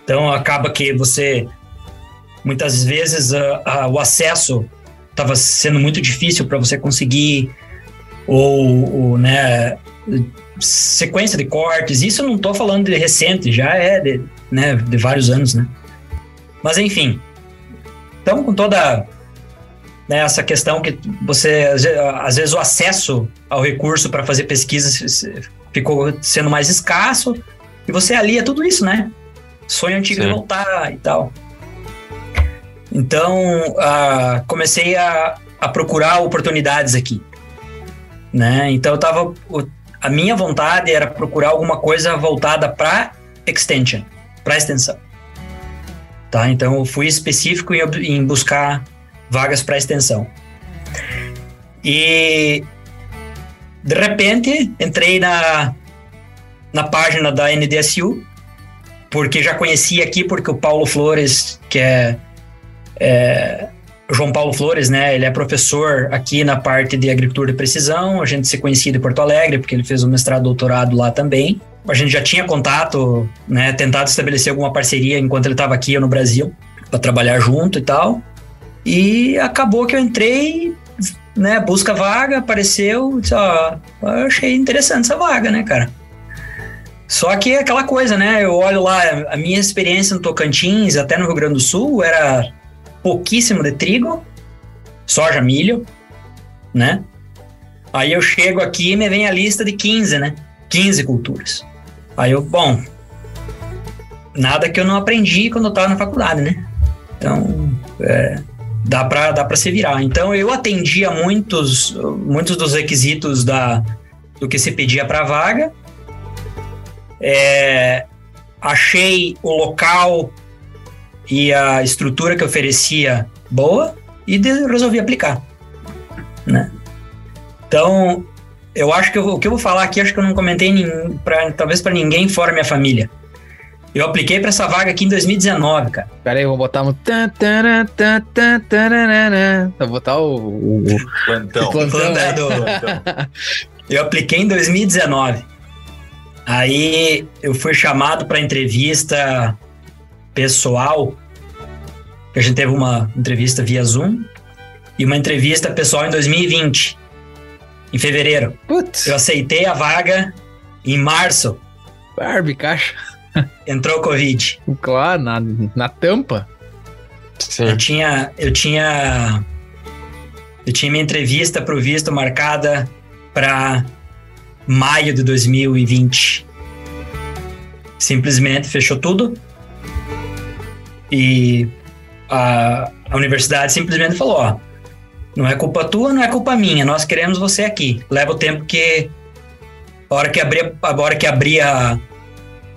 Então acaba que você muitas vezes o acesso estava sendo muito difícil para você conseguir ou, ou, né sequência de cortes. Isso eu não estou falando de recente, já é de, né, de vários anos, né? Mas enfim. Então com toda né, essa questão que você, às vezes, o acesso ao recurso para fazer pesquisa ficou sendo mais escasso, e você alia tudo isso, né? Sonho antigo Sim. voltar e tal. Então, comecei a, a procurar oportunidades aqui. Né? Então, eu tava, a minha vontade era procurar alguma coisa voltada para extension, para extensão. Tá? Então, eu fui específico em, em buscar vagas para extensão. E de repente entrei na, na página da NDSU, porque já conhecia aqui, porque o Paulo Flores, que é, é João Paulo Flores, né? Ele é professor aqui na parte de agricultura de precisão. A gente se conhecia de Porto Alegre, porque ele fez o mestrado doutorado lá também. A gente já tinha contato, né? Tentado estabelecer alguma parceria enquanto ele estava aqui no Brasil, para trabalhar junto e tal. E acabou que eu entrei, né? Busca vaga, apareceu, disse, ó, eu achei interessante essa vaga, né, cara? Só que é aquela coisa, né? Eu olho lá, a minha experiência no Tocantins, até no Rio Grande do Sul, era pouquíssimo de trigo, soja, milho, né? Aí eu chego aqui e me vem a lista de 15, né? 15 culturas. Aí eu, bom, nada que eu não aprendi quando eu tava na faculdade, né? Então, é, dá para dá se virar. Então, eu atendia muitos, muitos dos requisitos da, do que se pedia para vaga. É, achei o local e a estrutura que oferecia boa e de, resolvi aplicar, né? Então, eu acho que eu, o que eu vou falar aqui, acho que eu não comentei nem, pra, talvez para ninguém fora minha família. Eu apliquei para essa vaga aqui em 2019, cara. Pera aí, vou botar um. Vou botar o. o, o Plantão. o plantão. É, do- [laughs] Eu apliquei em 2019. Aí eu fui chamado para entrevista pessoal. A gente teve uma entrevista via Zoom e uma entrevista pessoal em 2020, em fevereiro. Putz, Eu aceitei a vaga em março. Barbie, caixa. [laughs] Entrou Covid. Claro, na, na tampa. Eu Sim. tinha, eu tinha, eu tinha minha entrevista pro visto marcada para maio de 2020. Simplesmente fechou tudo e a, a universidade simplesmente falou, ó, não é culpa tua, não é culpa minha, nós queremos você aqui. Leva o tempo que a hora que abrir, a hora que abrir a,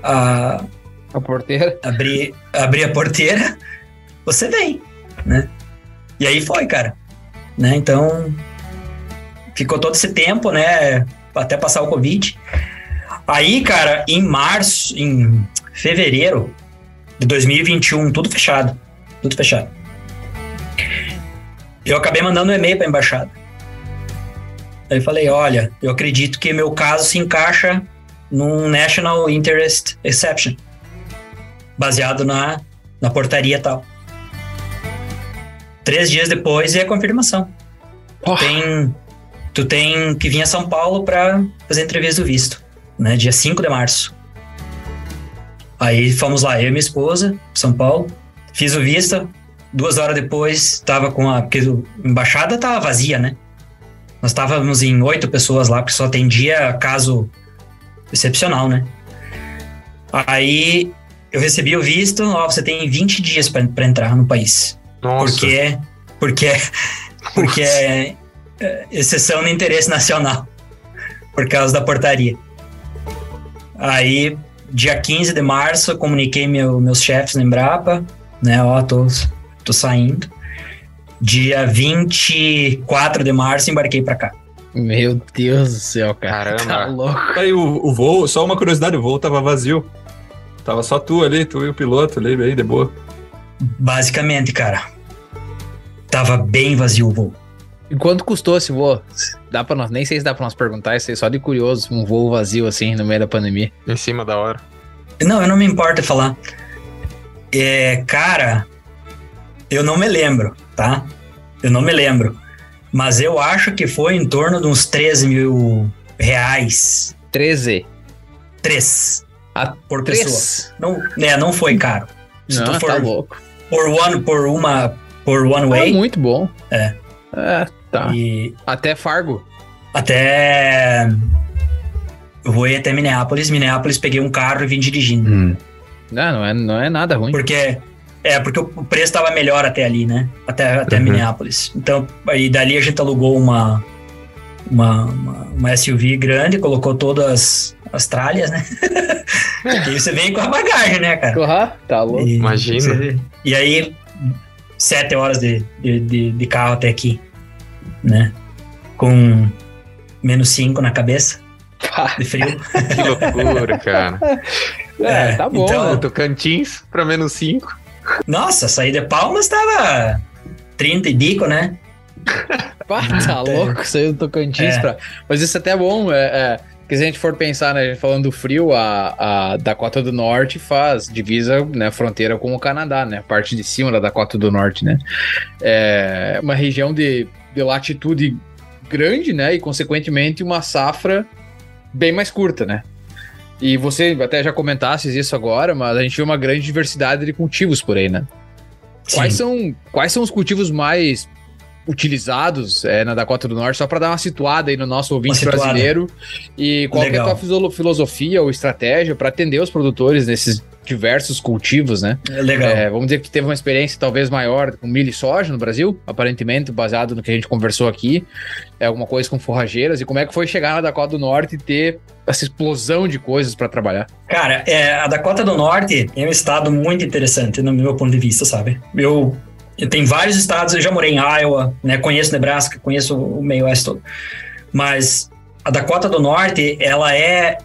a, A porteira. abrir, abrir a porteira, você vem, né? E aí foi, cara. Né? Então, ficou todo esse tempo, né? Até passar o Covid. Aí, cara, em março, em fevereiro de 2021, tudo fechado. Tudo fechado. Eu acabei mandando um e-mail para a embaixada. Aí eu falei, olha, eu acredito que meu caso se encaixa num National Interest Exception baseado na, na portaria tal. Três dias depois é a confirmação. Porra. Tem, tu tem que vir a São Paulo para fazer entrevista do visto, né? Dia 5 de março. Aí fomos lá, eu e minha esposa, São Paulo, fiz o visto. Duas horas depois, tava com a. Porque a embaixada tava vazia, né? Nós estávamos em oito pessoas lá, porque só atendia caso excepcional, né? Aí eu recebi o visto, ó, você tem 20 dias para entrar no país. Nossa. Porque, porque, [laughs] porque é, é exceção no interesse nacional, por causa da portaria. Aí, dia 15 de março, eu comuniquei meu, meus chefes na Embrapa, né, ó, tô, tô saindo. Dia 24 de março, embarquei para cá. Meu Deus do céu, cara. Caramba. Tá louco. Aí o, o voo, só uma curiosidade, o voo tava vazio. Tava só tu ali, tu e o piloto ali, bem de boa. Basicamente, cara, tava bem vazio o voo. E quanto custou esse voo? Dá pra nós, nem sei se dá pra nós perguntar, isso aí só de curioso, um voo vazio assim no meio da pandemia. Em cima da hora. Não, eu não me importo falar. É, cara, eu não me lembro, tá? Eu não me lembro. Mas eu acho que foi em torno de uns 13 mil reais. 13. Três. Ah, por pessoa. Três. Não, né, não foi caro. Se Não, tu for tá louco. por one, por uma, por one É way. muito bom. É. É, tá. E Até Fargo. até. Eu vou ir até Minneapolis. Minneapolis, peguei um carro e vim dirigindo. Não, não é, não é nada ruim. Porque. É, porque o preço tava melhor até ali, né? Até, até Uhum. Então, Então, aí dali a gente alugou uma, uma, uma, uma SUV grande, colocou todas as tralhas, né? [laughs] e você vem com a bagagem, né, cara? Aham, tá louco. E, Imagina. você- E aí, sete horas de, de, de, de carro até aqui, né? Com menos cinco na cabeça, de frio. Que loucura, cara. É, [laughs] É, tá bom. então- né? Tocantins pra menos 5. Nossa, sair de Palmas tava 30 e bico, né? [laughs] Pá, tá louco, saiu do Tocantins É. pra... Mas isso até é bom, é, é, que se a gente for pensar, né, a gente falando do frio, a, a Dakota do Norte faz divisa, né, fronteira com o Canadá, né, parte de cima da Dakota do Norte, né. É uma região de, de latitude grande, né, e consequentemente uma safra bem mais curta, né. E você até já comentasse isso agora, mas a gente vê uma grande diversidade de cultivos por aí, né? Quais são, quais são os cultivos mais utilizados é, na Dakota do Norte, só para dar uma situada aí no nosso ouvinte brasileiro. E qual é a tua filosofia ou estratégia para atender os produtores nesses diversos cultivos, né? É legal. É, vamos dizer que teve uma experiência talvez maior com milho e soja no Brasil, aparentemente, baseado no que a gente conversou aqui. É alguma coisa com forrageiras. E como é que foi chegar na Dakota do Norte e ter essa explosão de coisas para trabalhar? Cara, é, a Dakota do Norte é um estado muito interessante, no meu ponto de vista, sabe? Eu tem vários estados, eu já morei em Iowa, né? Conheço Nebraska, conheço o meio oeste todo. Mas a Dakota do Norte, ela é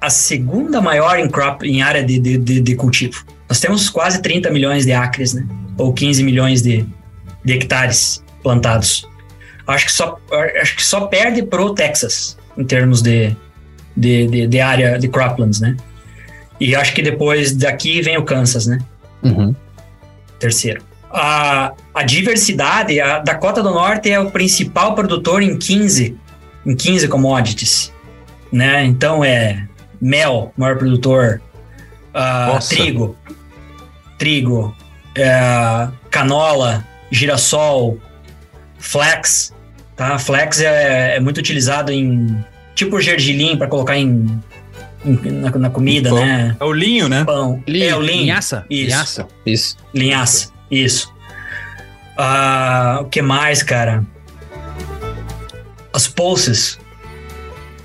a segunda maior em crop, em área de, de, de, de cultivo. Nós temos quase 30 milhões de acres, né? Ou 15 milhões de, de hectares plantados. Acho que só, acho que só perde pro Texas em termos de, de, de, de área de croplands, né? E acho que depois daqui vem o Kansas, né? Uhum. Terceiro a, a diversidade, a Dakota do Norte é o principal produtor em 15, em 15 commodities, né? Então é mel, maior produtor, uh, trigo, trigo, uh, canola, girassol, flax, tá? Flax é, é muito utilizado em tipo gergelim para colocar em, na, na, comida, né? É o linho, né? Pão. Linho, é o linho. Linhaça. Isso. Linhaça. Isso. Linhaça. Isso. Ah, o que mais, cara? As pulses,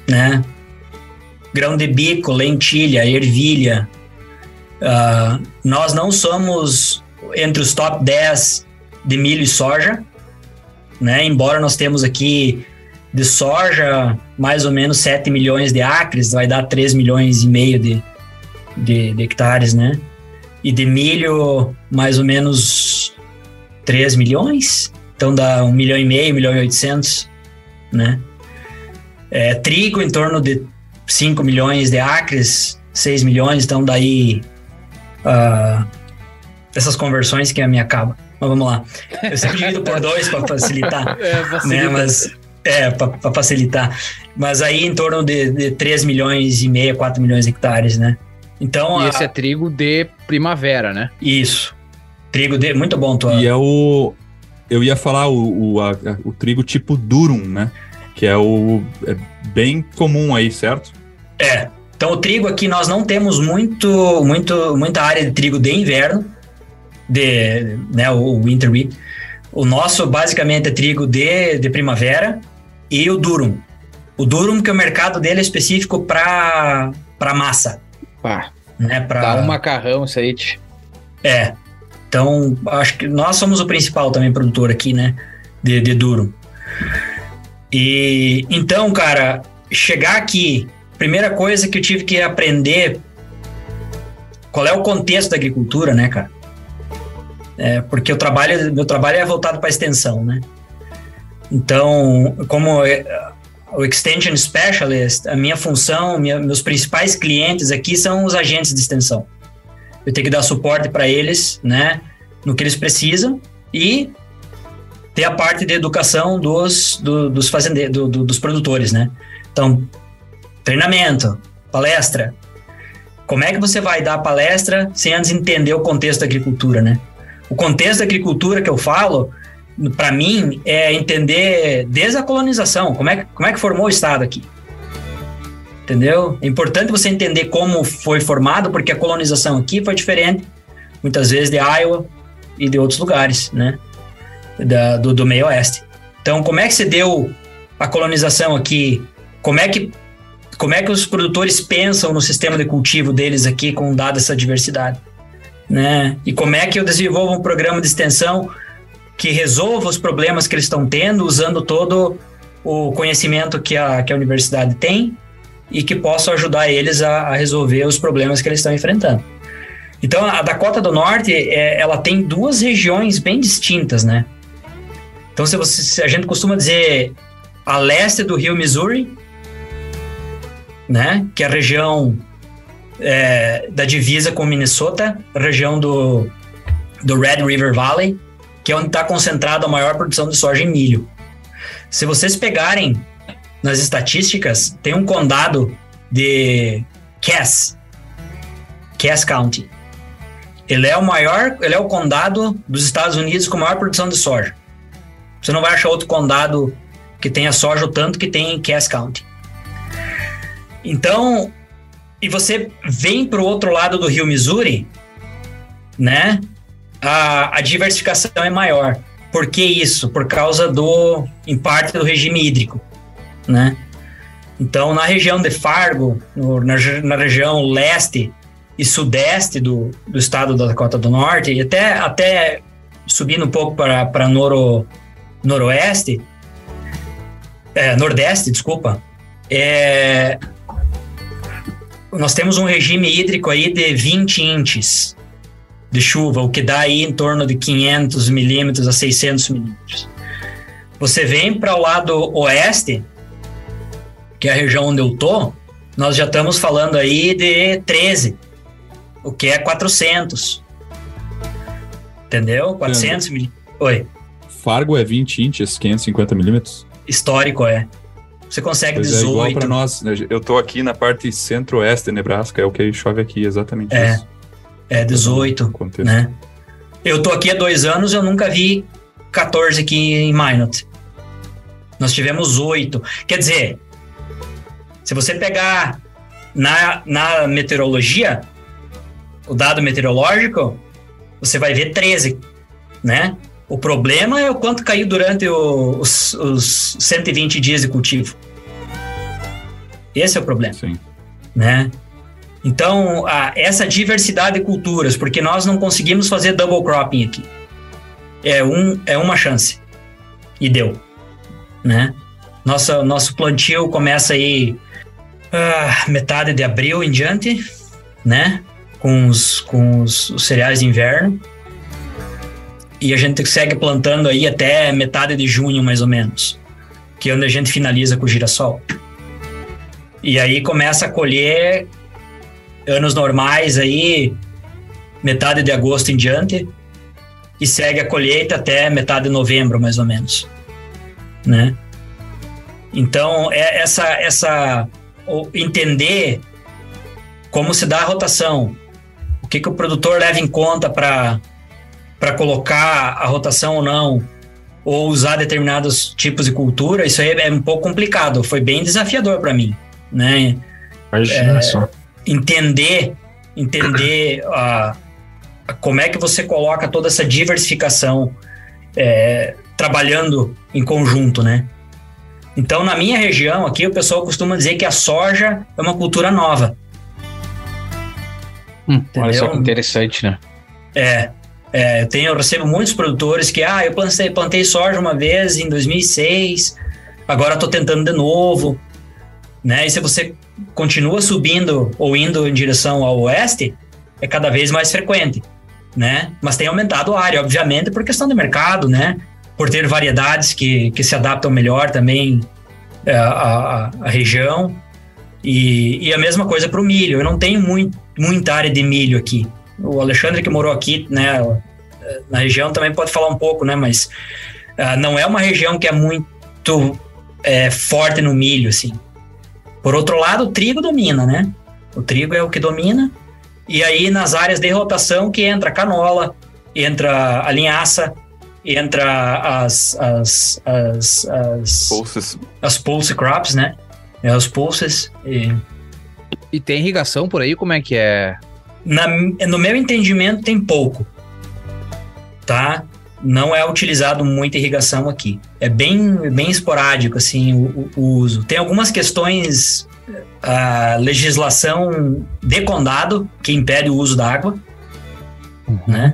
né? Grão de bico, lentilha, ervilha. Ah, nós não somos entre os top 10 de milho e soja, né? Embora nós temos aqui de soja mais ou menos 7 milhões de acres, vai dar 3 milhões e meio de, de, de hectares, né? E de milho, mais ou menos 3 milhões, então dá 1 milhão e meio, 1 milhão e 800, né? É, trigo em torno de 5 milhões de acres, 6 milhões, então daí uh, essas conversões que a minha acaba. Mas vamos lá. Eu sempre divido por dois para facilitar. [laughs] É, facilita. né? Mas é, para facilitar. Mas aí em torno de, de 3 milhões e meio, 4 milhões de hectares, né? Então, e a... esse é trigo de primavera, né? Isso. Trigo de muito bom, tua. E é o eu ia falar o, o, a, o trigo tipo durum, né? Que é o é bem comum aí, certo? É. Então o trigo aqui nós não temos muito, muito, muita área de trigo de inverno, de, né, o winter wheat. O nosso basicamente é trigo de, de primavera e o durum. O durum que o mercado dele é específico para para massa. Pá. Né, pra... Dá um macarrão isso aí. É. Então, acho que nós somos o principal também produtor aqui, né? De, de duro. E então, cara, chegar aqui, primeira coisa que eu tive que aprender qual é o contexto da agricultura, né, cara? É, porque o trabalho, meu trabalho é voltado para extensão, né? Então, como o Extension Specialist, a minha função, minha, meus principais clientes aqui são os agentes de extensão. Eu tenho que dar suporte para eles, né, no que eles precisam e ter a parte de educação dos, do, dos fazendeiros, do, do, dos produtores, né? Então, treinamento, palestra. Como é que você vai dar palestra sem antes entender o contexto da agricultura, né? O contexto da agricultura que eu falo para mim, é entender desde a colonização, como é, que, como é que formou o Estado aqui. Entendeu? É importante você entender como foi formado, porque a colonização aqui foi diferente, muitas vezes, de Iowa e de outros lugares, né? Da, do, do meio oeste. Então, como é que se deu a colonização aqui? Como é que como é que os produtores pensam no sistema de cultivo deles aqui com dada essa diversidade, né? E como é que eu desenvolvo um programa de extensão que resolva os problemas que eles estão tendo, usando todo o conhecimento que a, que a universidade tem e que possa ajudar eles a, a resolver os problemas que eles estão enfrentando. Então, a Dakota do Norte, é, ela tem duas regiões bem distintas, né? Então, se, você, se a gente costuma dizer a leste do rio Missouri, né? Que é a região é, da divisa com Minnesota, região do, do Red River Valley, que é onde está concentrada a maior produção de soja e milho. Se vocês pegarem nas estatísticas, tem um condado de Cass. Cass County. Ele é o maior, ele é o condado dos Estados Unidos com maior produção de soja. Você não vai achar outro condado que tenha soja o tanto que tem em Cass County. Então, e você vem para o outro lado do rio Missouri, né? A, a diversificação é maior. Por que isso? Por causa do, em parte, do regime hídrico, né? Então, na região de Fargo, no, na, na, região leste e sudeste do, do estado da Dakota do Norte, e até, até subindo um pouco para noro, noroeste, é, nordeste, desculpa, é, nós temos um regime hídrico aí de 20 inches de chuva, o que dá aí em torno de 500 milímetros a 600 milímetros. Você vem para o lado oeste, que é a região onde eu tô, nós já estamos falando aí de 13, o que é 400. Entendeu? 400 milímetros. Oi. Fargo é 20 inches, 550 milímetros? Histórico, é. Você consegue pois 18. É igual para nós. Né? Eu tô aqui na parte centro-oeste de Nebraska, é o que chove aqui, exatamente é. isso. É, 18, né? Eu tô aqui há dois anos, eu nunca vi 14 aqui em Minot. Nós tivemos oito. Quer dizer, se você pegar na, na meteorologia, o dado meteorológico, você vai ver 13, né? O problema é o quanto caiu durante o, os, os 120 dias de cultivo. Esse é o problema. Sim. Né? Então, a, essa diversidade de culturas, porque nós não conseguimos fazer double cropping aqui. É, um, é uma chance. E deu. Né? Nossa, nosso plantio começa aí uh, metade de abril em diante, né? Com os, com os, os cereais de inverno. E a gente segue plantando aí até metade de junho, mais ou menos. Que é onde a gente finaliza com o girassol. E aí começa a colher anos normais aí, metade de agosto em diante, e segue a colheita até metade de novembro, mais ou menos, né? Então, é essa, essa entender como se dá a rotação, o que, que o produtor leva em conta para colocar a rotação ou não, ou usar determinados tipos de cultura, isso aí é um pouco complicado, foi bem desafiador para mim, né? Imagina é, só entender entender a, a, como é que você coloca toda essa diversificação é, trabalhando em conjunto, né? Então, na minha região aqui, o pessoal costuma dizer que a soja é uma cultura nova. Hum, olha só que interessante, né? É, é, eu, tenho, eu recebo muitos produtores que, ah, eu plantei, plantei soja uma vez em 2006, agora estou tentando de novo né? E se você continua subindo ou indo em direção ao oeste, é cada vez mais frequente, né? Mas tem aumentado a área, obviamente, por questão de mercado, né? Por ter variedades que, que se adaptam melhor também à, é, região. E, e, a mesma coisa para o milho. Eu não tenho muito, muita área de milho aqui. O Alexandre que morou aqui, né, na região também pode falar um pouco, né? Mas uh, não é uma região que é muito é, forte no milho, assim. Por outro lado, o trigo domina, né? O trigo é o que domina. E aí, nas áreas de rotação, que entra a canola, entra a linhaça, entra as as as as pulses, as pulse crops, né? É, os pulses. E... e tem irrigação por aí? Como é que é? Na, no meu entendimento, tem pouco. Tá? Não é utilizado muita irrigação aqui. É bem, bem esporádico assim o, o uso. Tem algumas questões a legislação de condado que impede o uso da água, uhum. né?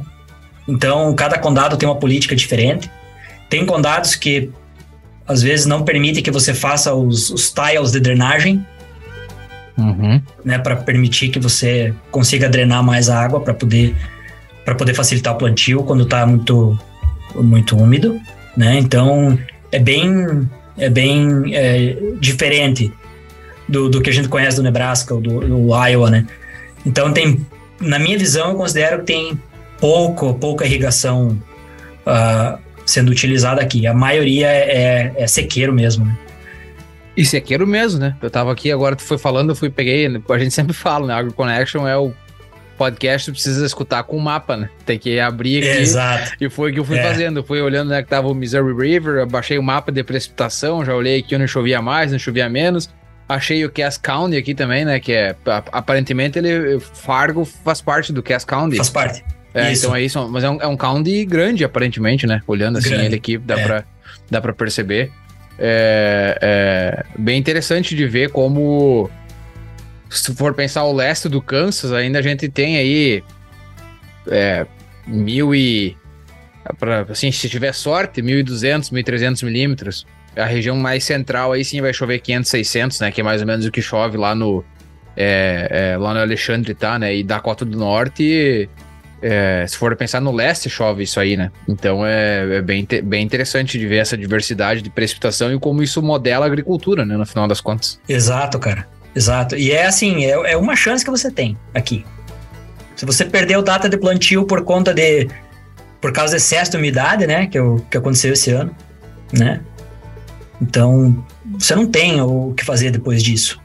Então cada condado tem uma política diferente. Tem condados que às vezes não permitem que você faça os, os tiles de drenagem, uhum. né, para permitir que você consiga drenar mais a água para poder para poder facilitar o plantio quando está muito muito úmido, né? Então é bem é bem é, diferente do, do que a gente conhece do Nebraska ou do, do Iowa, né? Então tem, na minha visão, eu considero que tem pouco pouca irrigação uh, sendo utilizada aqui. A maioria é, é, é sequeiro mesmo. Né? E sequeiro mesmo, né? Eu tava aqui, agora tu foi falando, eu fui, peguei. A gente sempre fala, né? AgroConnection é o podcast, precisa escutar com o mapa, né? Tem que abrir aqui. Exato. E foi o que eu fui É. fazendo. Eu fui olhando, né, que tava o Missouri River, baixei o mapa de precipitação, já olhei aqui onde chovia mais, onde chovia menos. Achei o Cass County aqui também, né? Que é. Aparentemente ele. Fargo faz parte do Cass County. Faz parte. É, Isso. então é isso. Mas é um, é um county grande, aparentemente, né? Olhando assim Grande, ele aqui, dá, é. pra, dá pra perceber. É, é bem interessante de ver como. Se for pensar o leste do Kansas, ainda a gente tem aí. É, mil e. Pra, assim, se tiver sorte, 1.200, 1.300 milímetros. A região mais central aí sim vai chover 500, 600, né? Que é mais ou menos o que chove lá no. é, é, lá no Alexandre, tá, né? E Dakota do Norte. é, se for pensar no leste, chove isso aí, né? Então é, é bem, bem interessante de ver essa diversidade de precipitação e como isso modela a agricultura, né? No final das contas. Exato, cara. Exato. E é assim, é, é uma chance que você tem aqui. Se você perdeu data de plantio por conta de. por causa do excesso de umidade, né? Que, é o- que aconteceu esse ano, né? Então, você não tem o que fazer depois disso.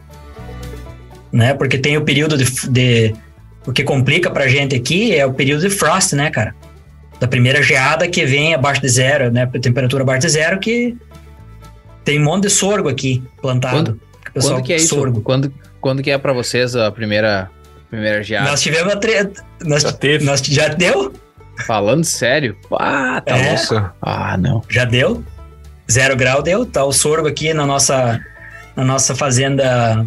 Né? Porque tem o período de. de o que complica pra gente aqui é o período de frost, né, cara? Da primeira geada que vem abaixo de zero, né? Temperatura abaixo de zero, que tem um monte de sorgo aqui plantado. Que o pessoal quando que é isso? sorgo. Quando, quando que é pra vocês a primeira, primeira geada? Nós tivemos a treta. Nós, Já teve. nós já deu? Falando sério? Ah, tá É. louco. Nossa. Ah, não. Já deu. Zero grau deu. Tá o sorgo aqui na nossa, na nossa fazenda.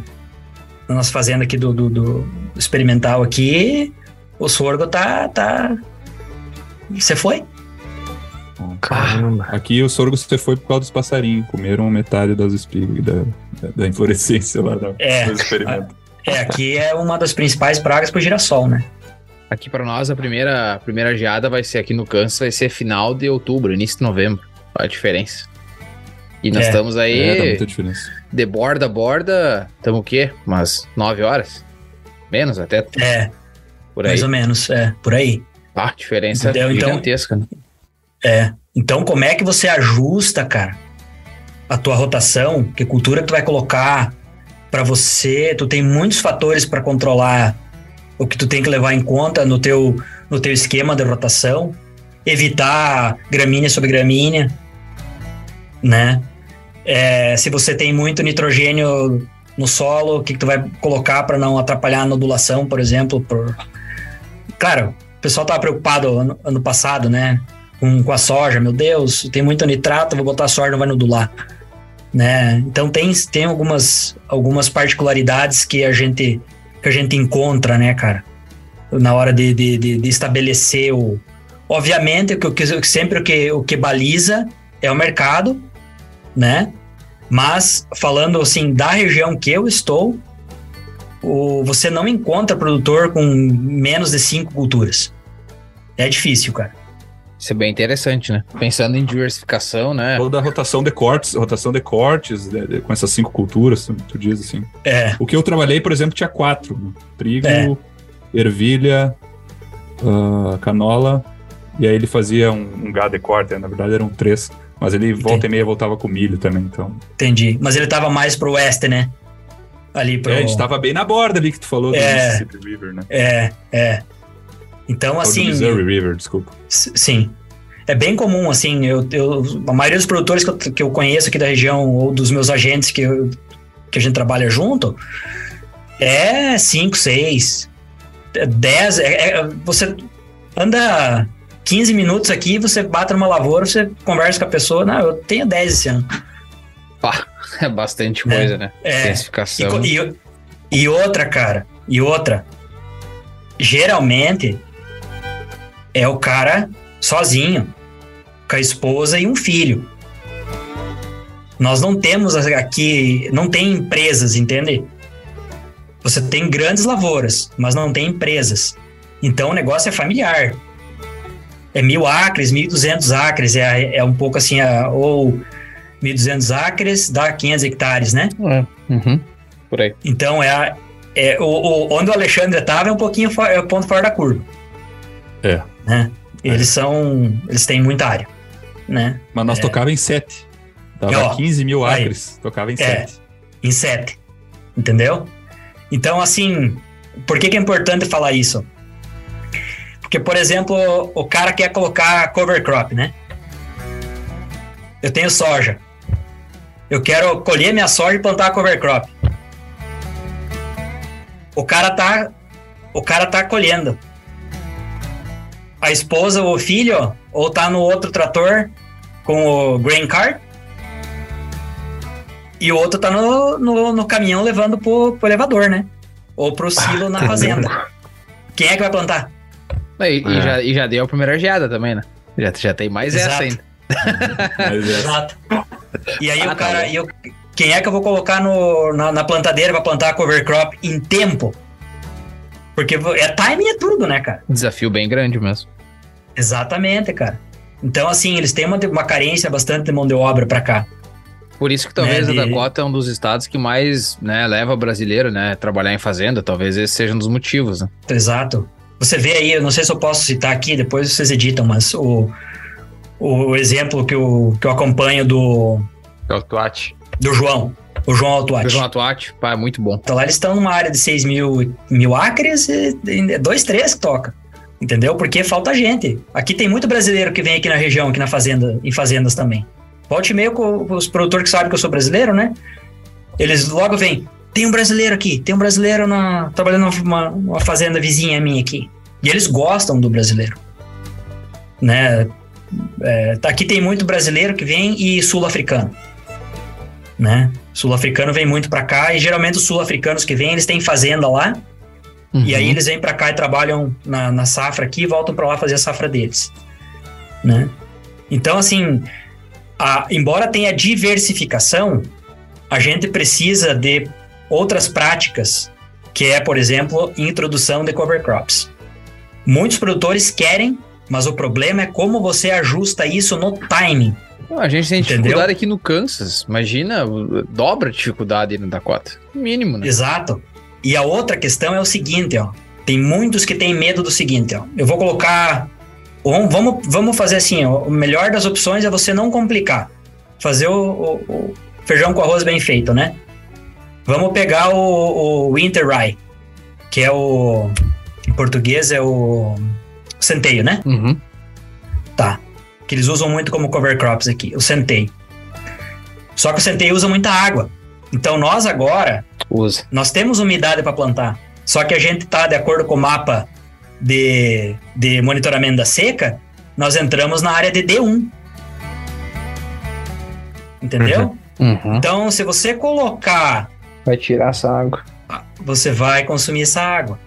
Na nossa fazenda aqui do, do, do experimental aqui. O sorgo tá. tá... Você foi? Caramba. Aqui o sorgo você foi por causa dos passarinhos. Comeram metade das espigas da, da, da inflorescência lá da, É. do experimento. É, aqui é uma das principais pragas pro girassol, né? Aqui pra nós, a primeira, a primeira geada vai ser aqui no Kansas, vai ser final de outubro, início de novembro. Olha a diferença. E nós É. estamos aí, É, dá muita diferença. de borda a borda, estamos o quê? Umas 9 horas? Menos até, É, por aí. mais ou menos. É, por aí. Ah, diferença Entendeu? Então- gigantesca, né? É. Então, como é que você ajusta, cara, a tua rotação? Que cultura tu vai colocar para você? Tu tem muitos fatores para controlar o que tu tem que levar em conta no teu, no teu esquema de rotação. Evitar gramínea sobre gramínea, né? É, se você tem muito nitrogênio no solo, o que, que tu vai colocar para não atrapalhar a nodulação, por exemplo? Por... Claro, o pessoal tava preocupado ano, ano passado, né? com, com a soja, meu Deus, tem muito nitrato, vou botar soja, não vai nodular. Né? Então tem, tem algumas, algumas particularidades que a gente que a gente encontra, né, cara? Na hora de, de, de, de estabelecer o. Obviamente que, que sempre o que, o que baliza é o mercado, né? Mas falando assim da região que eu estou, o, você não encontra produtor com menos de cinco culturas. É difícil, cara. Isso é bem interessante, né? Pensando em diversificação, né? Toda a rotação de cortes, rotação de cortes, de- de- com essas cinco culturas, tu, diz assim. É, O que eu trabalhei, por exemplo, tinha quatro: né? trigo, É. ervilha, ah, canola, e aí ele fazia um, um gado de corte, na verdade eram três. Mas ele volta e meia voltava com milho também, então. entendi. Mas ele tava mais pro oeste, né? Ali pro. É, a gente tava bem na borda ali que tu falou do É. Mississippi River, né? É, é. Então, Ou do assim. Missouri River, desculpa. Sim. É bem comum, assim, eu, eu, a maioria dos produtores que eu, que eu conheço aqui da região, ou dos meus agentes que, eu- que a gente trabalha junto, é 5, 6, 10. É, é- você anda 15 minutos aqui, você bate numa lavoura, você conversa com a pessoa, não, eu tenho 10 esse ano. [laughs] É bastante coisa, né? É. E, Diversificação. co- e, e outra, cara, e outra. Geralmente é o cara sozinho, com a esposa e um filho. Nós não temos aqui, não tem empresas, entende? Você tem grandes lavouras, mas não tem empresas. Então o negócio é familiar. É mil acres, mil e duzentos acres, é, é um pouco assim, a- ou 1.200 acres dá 500 hectares, né? É. Uhum. Por aí. Então é, a- é o, o- onde o Alexandre estava é um pouquinho fora, é o ponto fora da curva. É. Né? Eles são, eles têm muita área, né? Mas nós É. tocava em sete. Dava E, ó, 15 mil aí. acres, tocava em É. sete. em 7. Entendeu? Então, assim, por que, que é importante falar isso? Porque, por exemplo, o cara quer colocar cover crop, né? Eu tenho soja. Eu quero colher minha soja e plantar cover crop. O cara tá o cara tá colhendo. A esposa ou o filho ou tá no outro trator com o grain cart e o outro tá no, no, no caminhão levando pro, pro elevador, né? Ou pro silo ah, na [laughs] fazenda. Quem é que vai plantar? E, é. e, já, e já deu a primeira geada também, né? Já, já tem mais Exato. essa ainda. [laughs] Exato. E aí ah, o tá cara. Tá eu, quem é que eu vou colocar no, na, na plantadeira para plantar a cover crop em tempo? Porque é timing é tudo, né, cara? Desafio bem grande mesmo. Exatamente, cara. Então, assim, eles têm uma, uma carência bastante de mão de obra para cá. Por isso que talvez né, de... a Dakota é um dos estados que mais né, leva o brasileiro né, a trabalhar em fazenda. Talvez esse seja um dos motivos. Né? Exato. Você vê aí, eu não sei se eu posso citar aqui, depois vocês editam, mas o, o exemplo que eu, que eu acompanho do. Altuati. Do João. O João Altuati. O João Altuati, pá, é muito bom. Então lá eles estão numa área de 6 mil, mil acres e dois, três que toca. Entendeu? Porque falta gente. Aqui tem muito brasileiro que vem aqui na região, aqui na fazenda, em fazendas também. Volte e meio com os produtores que sabem que eu sou brasileiro, né? Eles logo vêm, tem um brasileiro aqui, tem um brasileiro na, trabalhando numa, fazenda vizinha minha aqui. E eles gostam do brasileiro. Né? É, tá, aqui tem muito brasileiro que vem e sul-africano. Né? Sul-africano vem muito para cá e geralmente os sul-africanos que vêm, eles têm fazenda lá. Uhum. E aí uhum. eles vêm para cá e trabalham na, na safra aqui e voltam para lá fazer a safra deles. Né? Então, assim, a, embora tenha diversificação, a gente precisa de outras práticas, que é, por exemplo, introdução de cover crops. Muitos produtores querem, mas o problema é como você ajusta isso no timing. A gente tem Entendeu? dificuldade aqui no Kansas. Imagina, dobra a dificuldade no Dakota. Mínimo, né? Exato. E a outra questão é o seguinte, ó. Tem muitos que têm medo do seguinte, ó. Eu vou colocar. Vamos, vamos fazer assim, ó. O melhor das opções é você não complicar. Fazer o, o, o feijão com arroz bem feito, né? Vamos pegar o, o Winter Rye, que é o. Em português é o. Centeio, né? Uhum. Tá. Que eles usam muito como cover crops aqui, o centeio. Só que o centeio usa muita água. Então nós agora. Usa. Nós temos umidade para plantar. Só que a gente tá, de acordo com o mapa de, de monitoramento da seca, nós entramos na área de D1. Entendeu? Uhum. Uhum. Então, se você colocar Vai tirar essa água. Você vai consumir essa água.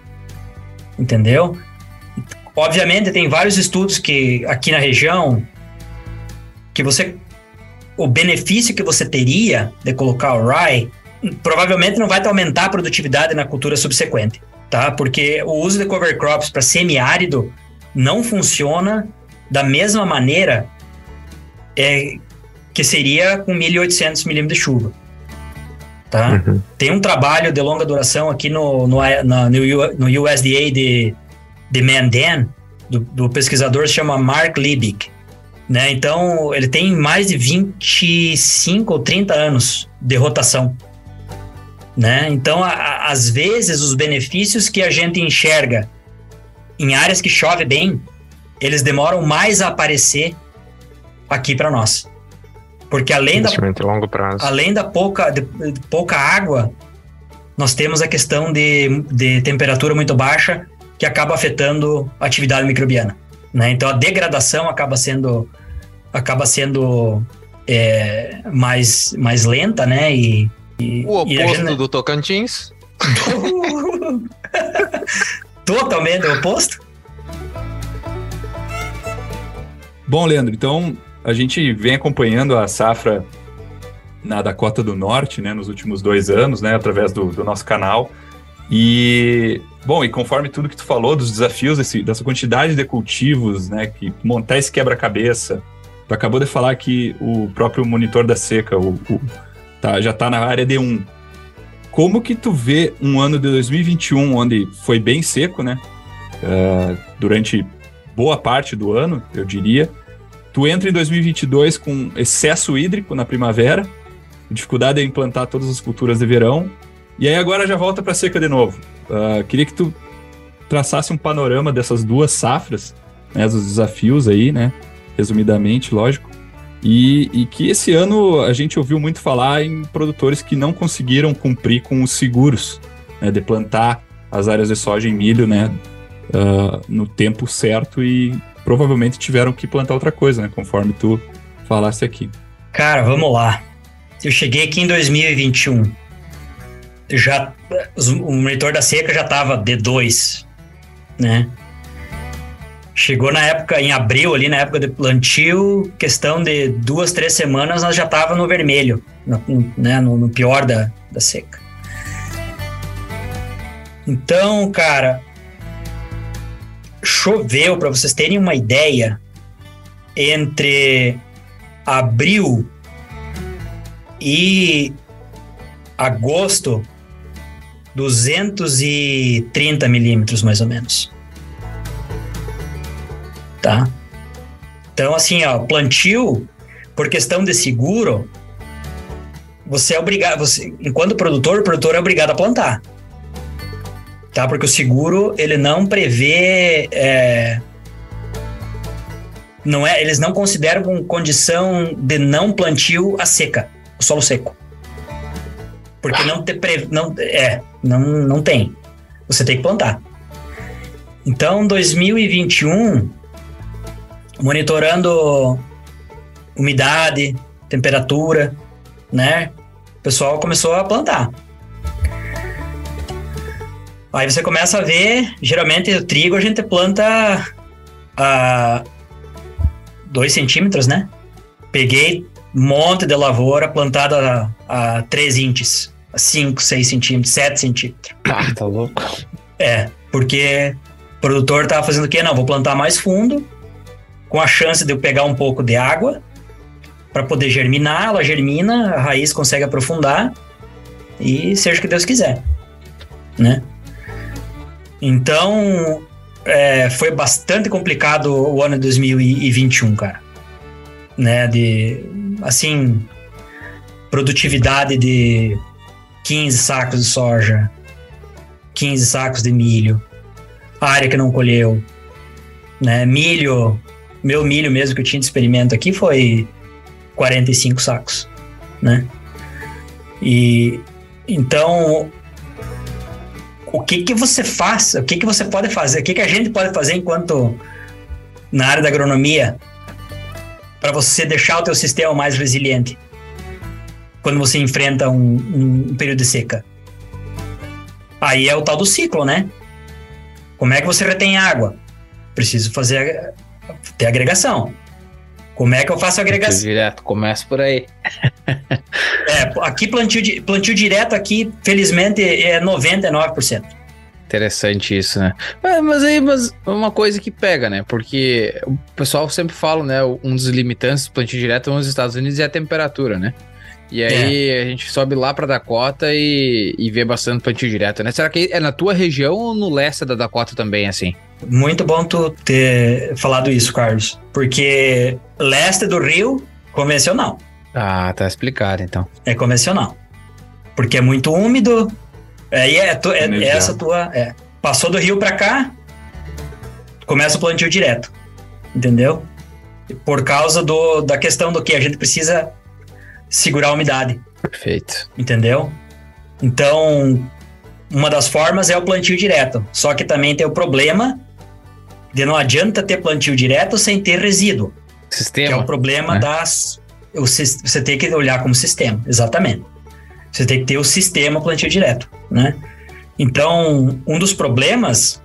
Entendeu? Obviamente, tem vários estudos que aqui na região que você. O benefício que você teria de colocar o rye provavelmente não vai aumentar a produtividade na cultura subsequente, tá? Porque o uso de cover crops para semiárido não funciona da mesma maneira é, que seria com 1.800 milímetros de chuva tá? Uhum. Tem um trabalho de longa duração aqui no, no, na, no USDA de, de Mandan, do, do pesquisador se chama Mark Liebig, né? Então, ele tem mais de 25 ou 30 anos de rotação, né? Então, a, a, às vezes, os benefícios que a gente enxerga em áreas que chove bem, eles demoram mais a aparecer aqui para nós. Porque além da, longo prazo. além da pouca, de, de pouca água, nós temos a questão de, de temperatura muito baixa que acaba afetando a atividade microbiana. Né? Então a degradação acaba sendo, acaba sendo é, mais, mais lenta, né? E, e o oposto gente... do Tocantins. [laughs] Totalmente o oposto. Bom, Leandro, então a gente vem acompanhando a safra na Dakota do Norte, né, nos últimos dois anos, né, através do, do nosso canal. E, bom, e conforme tudo que tu falou dos desafios desse, dessa quantidade de cultivos, né, que montar esse quebra-cabeça, tu acabou de falar que o próprio monitor da seca, o, o tá, já está na área D1. Como que tu vê um ano de 2021, onde foi bem seco, né, uh, durante boa parte do ano, eu diria, Tu entra em 2022 com excesso hídrico na primavera, dificuldade em plantar todas as culturas de verão. E aí agora já volta para seca de novo. Uh, queria que tu traçasse um panorama dessas duas safras, né, dos desafios aí, né, resumidamente, lógico. E, e, que esse ano a gente ouviu muito falar em produtores que não conseguiram cumprir com os seguros né, de plantar as áreas de soja e milho né, uh, no tempo certo e provavelmente tiveram que plantar outra coisa, né, conforme tu falasse aqui. Cara, vamos lá. Eu cheguei aqui em 2021. Já, o monitor da seca já estava D2, né? Chegou na época, em abril, ali na época de plantio, questão de duas, três semanas, nós já tava no vermelho, no, né, no, no pior da, da seca. Então, cara, choveu, para vocês terem uma ideia, entre abril e agosto, 230 milímetros, mais ou menos. Tá? Então, assim, ó, plantio, por questão de seguro, você é obrigado, você, enquanto produtor, o produtor é obrigado a plantar. Tá? Porque o seguro, ele não prevê. É, não é, eles não consideram condição de não plantio a seca, o solo seco. Porque não, te, não, é, não, não tem. Você tem que plantar. Então, 2021, monitorando umidade, temperatura, né? O pessoal começou a plantar. Aí você começa a ver, geralmente o trigo a gente planta a 2 centímetros, né? Peguei um monte de lavoura plantada a 3 inches, a 5, 6 centímetros, 7 centímetros. Ah, tá louco. É, porque o produtor tava fazendo o quê? Não, vou plantar mais fundo, com a chance de eu pegar um pouco de água para poder germinar, ela germina, a raiz consegue aprofundar e seja o que Deus quiser, né? Então, é, foi bastante complicado o ano de 2021, cara. Né, de, assim, produtividade de 15 sacos de soja, 15 sacos de milho, área que não colheu, né, milho, meu milho mesmo que eu tinha de experimento aqui foi 45 sacos, né, e então o que que você faz, o que que você pode fazer, o que que a gente pode fazer enquanto na área da agronomia para você deixar o teu sistema mais resiliente quando você enfrenta um, um, período de seca. Aí é o tal do ciclo, né? Como é que você retém água? Preciso fazer ter agregação. Como é que eu faço agregação? Plantio direto, começa por aí. [laughs] é, aqui plantio, plantio direto aqui, felizmente, é 99%. Interessante isso, né? Mas, mas, aí, mas uma coisa que pega, né? Porque o pessoal sempre fala, né? Um dos limitantes do plantio direto nos Estados Unidos é a temperatura, né? E aí é. a gente sobe lá para Dakota e, e vê bastante plantio direto, né? Será que é na tua região ou no leste da Dakota também, assim? Muito bom tu ter falado isso, Carlos. Porque leste do Rio, convencional. Ah, tá explicado então. É convencional. Porque é muito úmido. Aí é, tu, é, é essa tua. É. Passou do rio para cá, começa o plantio direto. Entendeu? Por causa do, da questão do que a gente precisa segurar a umidade. Perfeito. Entendeu? Então, uma das formas é o plantio direto. Só que também tem o problema de não adianta ter plantio direto sem ter resíduo. Sistema. Que é o problema né? das. Você tem que olhar como sistema, exatamente. Você tem que ter o sistema plantio direto, né? Então, um dos problemas,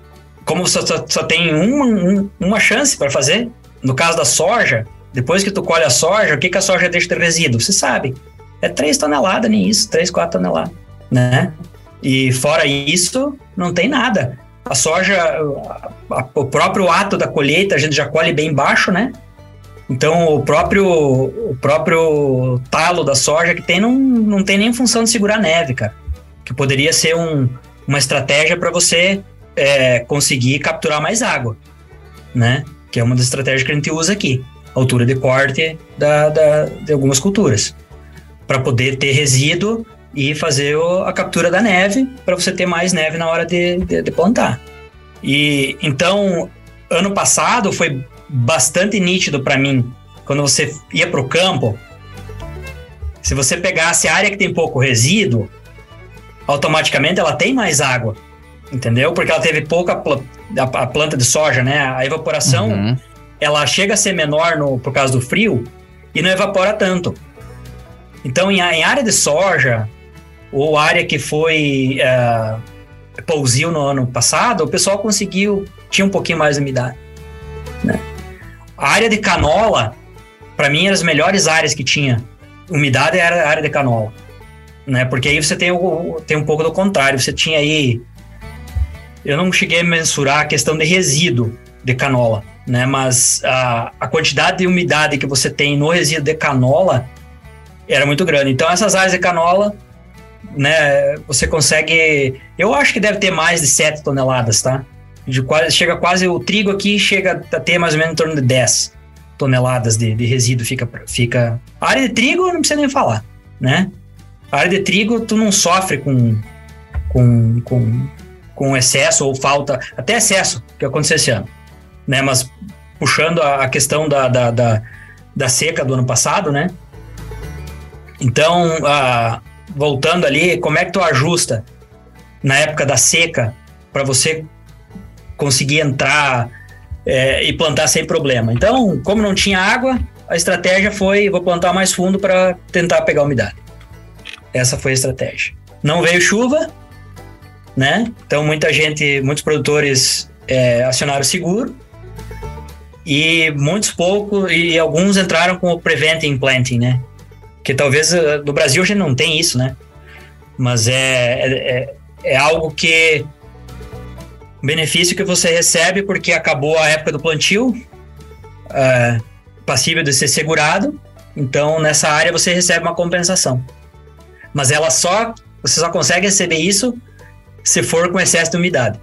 como você só, só tem uma, um, uma chance para fazer, no caso da soja, depois que tu colhe a soja, o que, que a soja deixa de resíduo? Você sabe. É 3 toneladas, nem isso, 3, 4 toneladas, né? E fora isso, não tem nada. A soja, a, o próprio ato da colheita, a gente já colhe bem baixo, né? Então, o próprio, o próprio talo da soja que tem não, não tem nem função de segurar neve, cara. Que poderia ser um, uma estratégia para você é, conseguir capturar mais água, né? Que é uma das estratégias que a gente usa aqui. Altura de corte da, da, de algumas culturas. para poder ter resíduo e fazer o, a captura da neve para você ter mais neve na hora de, de, de plantar. E então, ano passado foi bastante nítido para mim quando você ia para o campo. Se você pegasse a área que tem pouco resíduo, automaticamente ela tem mais água, entendeu? Porque ela teve pouca pl a, planta de soja, né? A evaporação uhum. ela chega a ser menor no, por causa do frio e não evapora tanto. Então, em, em área de soja ou área que foi uh, pousio no ano passado, o pessoal conseguiu tinha um pouquinho mais de umidade. Né? A área de canola, para mim, eram as melhores áreas que tinha umidade era a área de canola. Né? Porque aí você tem, o, tem um pouco do contrário. Você tinha aí. Eu não cheguei a mensurar a questão de resíduo de canola, né? Mas a, a quantidade de umidade que você tem no resíduo de canola era muito grande. Então, essas áreas de canola, né? Você consegue. Eu acho que deve ter mais de 7 toneladas, tá? De quase, chega quase. O trigo aqui chega a ter mais ou menos em torno de 10 toneladas de, de resíduo fica, fica. A área de trigo não precisa nem falar, né? A área de trigo tu não sofre com, com, com, com excesso ou falta, até excesso que aconteceu esse ano, né? Mas puxando a, a questão da, da, da, da, seca do ano passado, né? Então, a, voltando ali, como é que tu ajusta na época da seca para você conseguir entrar é, e plantar sem problema. Então, como não tinha água, a estratégia foi: vou plantar mais fundo para tentar pegar umidade. Essa foi a estratégia. Não veio chuva, né? Então, muita gente, muitos produtores é, acionaram seguro e muitos poucos, e alguns entraram com o Preventing Planting, né? Que talvez uh, no Brasil a gente não tem isso, né? Mas é, é, é, é algo que benefício que você recebe porque acabou a época do plantio, é, passível de ser segurado. Então, nessa área você recebe uma compensação. Mas ela só você só consegue receber isso se for com excesso de umidade.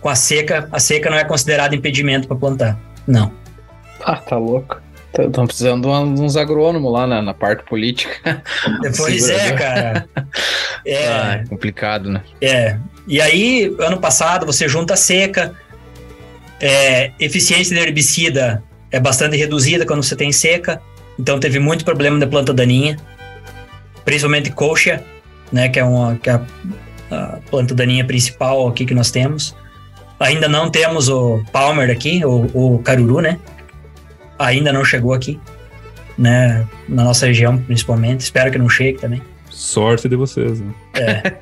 Com a seca, a seca não é considerada impedimento para plantar. Não. Ah, tá louco. Estão precisando de uns agrônomos lá na, na parte política. [laughs] Pois é, cara. [laughs] É, ah, é complicado, né? É. E aí, ano passado, você junta a seca, é, eficiência de herbicida é bastante reduzida quando você tem seca, então teve muito problema de planta daninha, principalmente coxa, né, que é, uma, que é a, a planta daninha principal aqui que nós temos. Ainda não temos o Palmer aqui, o, o caruru, né? Ainda não chegou aqui, né? Na nossa região, principalmente. Espero que não chegue também. Sorte de vocês, né? É.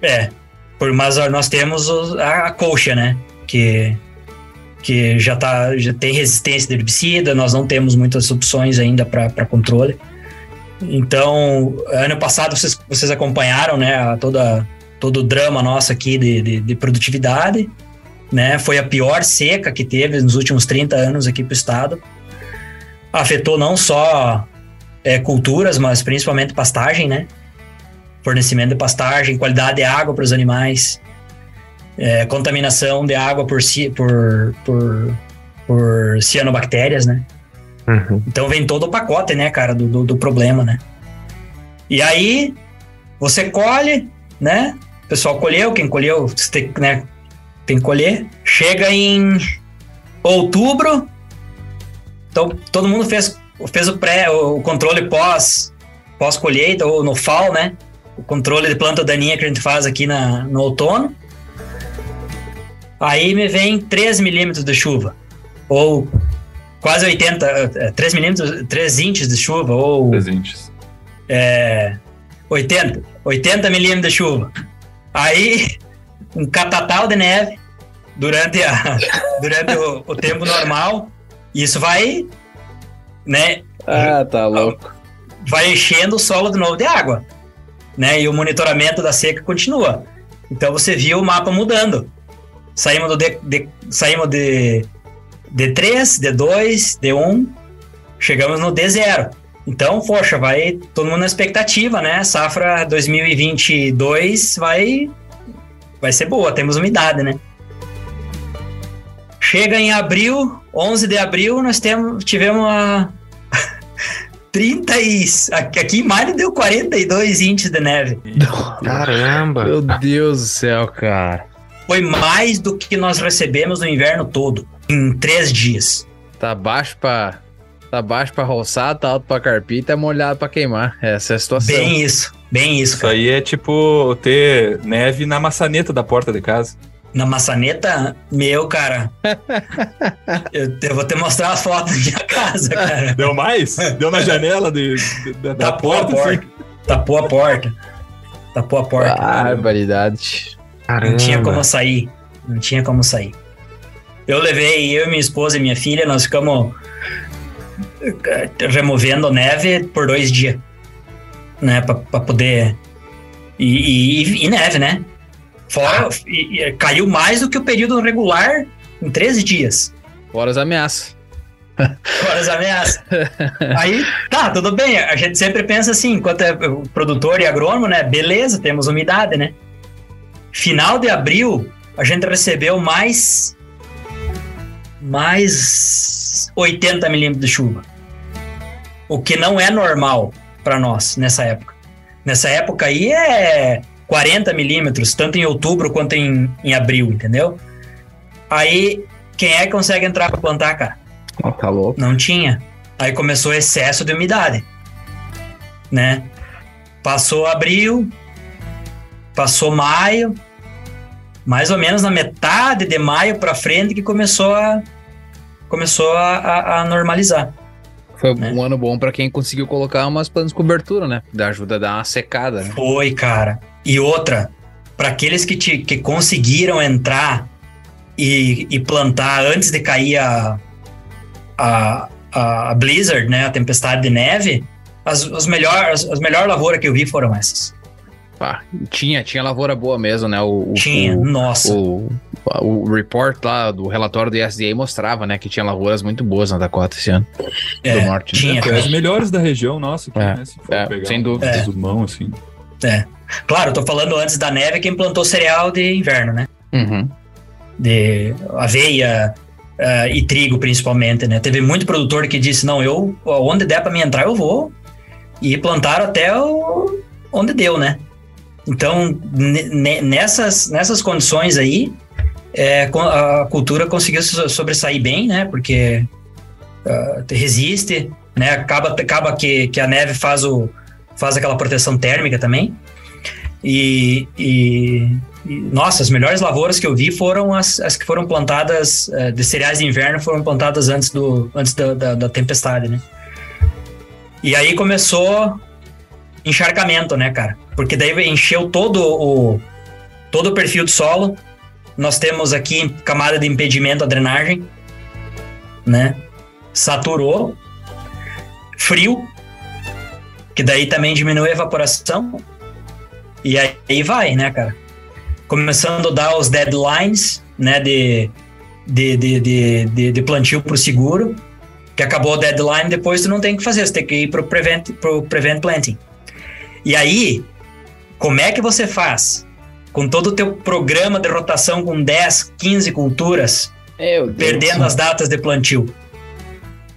[laughs] é. Por, mas nós temos a, a colcha, né? Que, que já, tá, já tem resistência de herbicida, nós não temos muitas opções ainda para controle. Então, ano passado vocês, vocês acompanharam, né, toda, todo o drama nosso aqui de, de, de, produtividade, né? Foi a pior seca que teve nos últimos 30 anos aqui para o estado. Afetou não só é, culturas, mas principalmente pastagem, né? fornecimento de pastagem, qualidade de água para os animais, é, contaminação de água por, por, por, por cianobactérias, né? Uhum. Então vem todo o pacote, né, cara, do, do, do, problema, né? E aí você colhe, né? O pessoal colheu, quem colheu, né, tem que colher. Chega em outubro, então todo mundo fez, fez o pré, o controle pós pós colheita ou no fall, né? o controle de planta daninha que a gente faz aqui na, no outono. Aí me vem 3 milímetros de chuva, ou quase 80, 3 é, milímetros, 3 inches de chuva, ou... 3 inches. É, 80, 80 milímetros de chuva. Aí, um catatal de neve durante, a, [laughs] durante o, o tempo normal, isso vai, né? Ah, tá louco. Vai enchendo o solo de novo de água né? E o monitoramento da seca continua. Então você viu o mapa mudando. Saímos do D, D, saímos de D3, D2, D1, chegamos no D0. Então, poxa, vai todo mundo na expectativa, né? Safra 2022 vai vai ser boa, temos umidade, né? Chega em abril, 11 de abril, nós temos tivemos a [laughs] 30 e. Aqui em maio deu 42 inches de neve. Caramba! Meu Deus do céu, cara. Foi mais do que nós recebemos no inverno todo, em três dias. Tá baixo pra. Tá baixo pra roçar, tá alto pra carpir e tá molhado pra queimar. Essa é a situação. Bem isso, bem isso, Isso cara. aí é tipo ter neve na maçaneta da porta de casa. Na maçaneta, meu, cara. [laughs] eu, eu vou te mostrar as fotos da minha casa, cara. Deu mais? [laughs] Deu na janela de, de- da- da Tapou a porta? porta. assim? Tapou a porta. Tapou a porta. Barbaridade. Caramba! Não tinha como sair. Não tinha como sair. Eu levei, eu, minha esposa e minha filha, nós ficamos removendo neve por dois dias. Né? Pra, pra poder. E, e- e neve, né? Fora. e- e caiu mais do que o período regular em 13 dias. Fora as ameaças. Fora as ameaças. [laughs] Aí, tá, tudo bem. A gente sempre pensa assim, enquanto é produtor e agrônomo, né? Beleza, temos umidade, né? Final de abril, a gente recebeu mais. Mais 80 milímetros de chuva. O que não é normal para nós nessa época. Nessa época aí é 40 milímetros, tanto em outubro quanto em, em abril, entendeu? Aí, quem é que consegue entrar para plantar, cara? Tá louco. Não tinha. Aí começou o excesso de umidade, né? Passou abril, passou maio, mais ou menos na metade de maio para frente que começou a começou a, a- a normalizar. Foi Né? um ano bom pra quem conseguiu colocar umas planos de cobertura, né? Da ajuda a dar uma secada, né? Foi, cara. E outra, para aqueles que, te, que conseguiram entrar e, e plantar antes de cair a, a, a Blizzard, né, a tempestade de neve, as, as melhores as melhor lavouras que eu vi foram essas. Pá, tinha, tinha lavoura boa mesmo, né? O, o- Tinha, O, nossa. o, o report lá do relatório do USDA mostrava, né? Que tinha lavouras muito boas na Dakota esse ano. É, do norte, né? tinha, É, as melhores da região nossa. Aqui, É, né? Se for é, pegar sem um dúvida. resumão, assim. É. Claro, eu tô falando antes da neve quem plantou cereal de inverno, né? Uhum. De aveia eh, e trigo, principalmente, né? Teve muito produtor que disse, não, eu, onde der para me entrar, eu vou. E plantaram até o, onde deu, né? Então, ne- ne- nessas, nessas condições aí, é, a cultura conseguiu so- sobressair bem, né? Porque ah, resiste, né? Acaba, acaba que, que a neve faz, o, faz aquela proteção térmica também. E, e- e, nossa, as melhores lavouras que eu vi foram as, as que foram plantadas eh, de cereais de inverno, foram plantadas antes, do, antes da, da, da tempestade, né? E aí começou encharcamento, né, cara? Porque daí encheu todo o, todo o perfil do solo. Nós temos aqui camada de impedimento à drenagem, né? Saturou. Frio, que daí também diminui a evaporação. E aí vai, né, cara? Começando a dar os deadlines, né, de, de, de, de, de, de plantio seguro, que acabou o deadline, depois tu não tem o que fazer, você tem que ir pro prevent, prevent planting. E aí, como é que você faz? Com todo o teu programa de rotação com 10, 15 culturas, Meu Deus. perdendo as datas de plantio.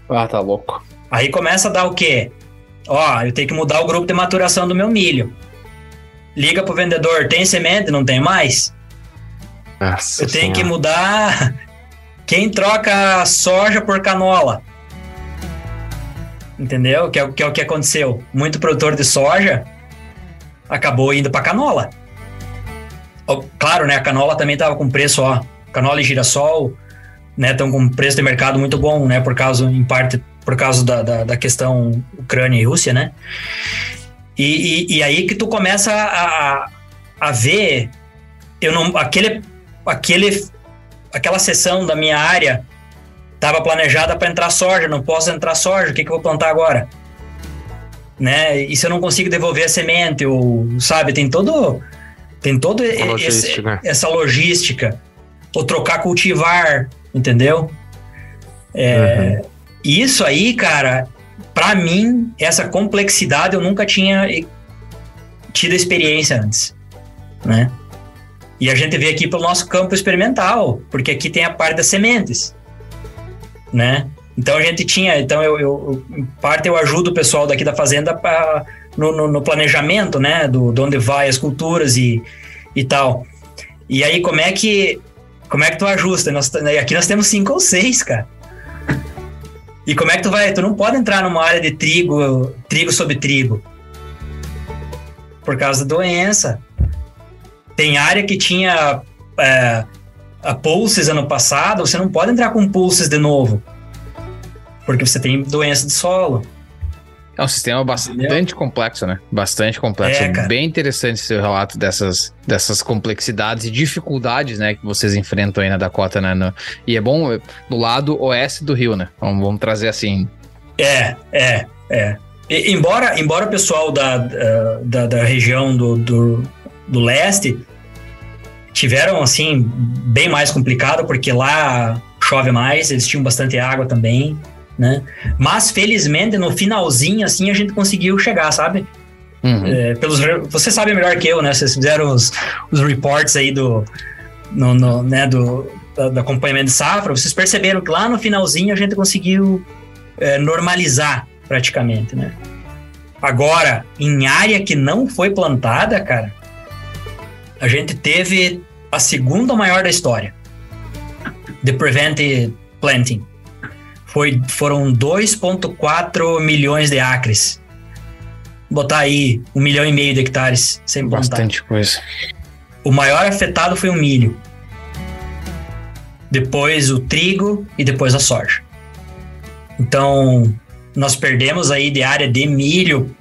Ah, tá louco. Aí começa a dar o quê? Ó, eu tenho que mudar o grupo de maturação do meu milho. Liga pro vendedor, tem semente? Não tem mais? Nossa Eu tenho que Senhora. mudar [laughs] quem troca soja por canola. Entendeu? Que é, que é o que aconteceu. Muito produtor de soja acabou indo para canola. Claro, né? A canola também tava com preço, ó. Canola e girassol, né? Estão com preço de mercado muito bom, né? Por causa, em parte, por causa da, da, da questão Ucrânia e Rússia, né? E, e, e aí que tu começa a, a, ver, eu não, aquele, aquele, aquela seção da minha área estava planejada para entrar soja, não posso entrar soja, o que, que eu vou plantar agora? Né? E se eu não consigo devolver a semente, ou sabe, tem todo, tem todo A esse- logística. essa logística, ou trocar cultivar, entendeu? É, Isso aí, cara, para mim, essa complexidade eu nunca tinha tido experiência antes, né? E a gente vê aqui pelo nosso campo experimental, porque aqui tem a parte das sementes, né? Então a gente tinha, então eu, eu em parte eu ajudo o pessoal daqui da fazenda pra, no, no, no planejamento, né, do de onde vai as culturas e, e tal. E aí como é que como é que tu ajusta? Nós, aqui nós temos cinco ou seis, cara. E como é que tu vai? Tu não pode entrar numa área de trigo, trigo sobre trigo. Por causa da doença. Tem área que tinha é, a pulses ano passado, você não pode entrar com pulses de novo. Porque você tem doença de solo. É um sistema bastante Entendeu? complexo, né? Bastante complexo. É, Bem interessante seu relato dessas, dessas complexidades e dificuldades, né, que vocês enfrentam aí na Dakota, né? No, e é bom do lado oeste do rio, né? Vamos, vamos trazer assim. É, é, é. E, embora, embora o pessoal da, da, da região do, do, do leste tiveram, assim, bem mais complicado, porque lá chove mais, eles tinham bastante água também né? Mas felizmente no finalzinho assim a gente conseguiu chegar, sabe? Uhum. É, pelos, você sabe melhor que eu, né? Vocês fizeram os, os reports aí do, no, no né, do, do, do, acompanhamento de safra, vocês perceberam que lá no finalzinho a gente conseguiu é, normalizar praticamente, né? Agora, em área que não foi plantada, cara, a gente teve a segunda maior da história de prevented planting foi, foram 2,4 milhões de acres. Botar aí um milhão e meio de hectares sem. Bastante coisa. O maior afetado foi o milho. Depois o trigo e depois a soja. Então, nós perdemos aí de área de milho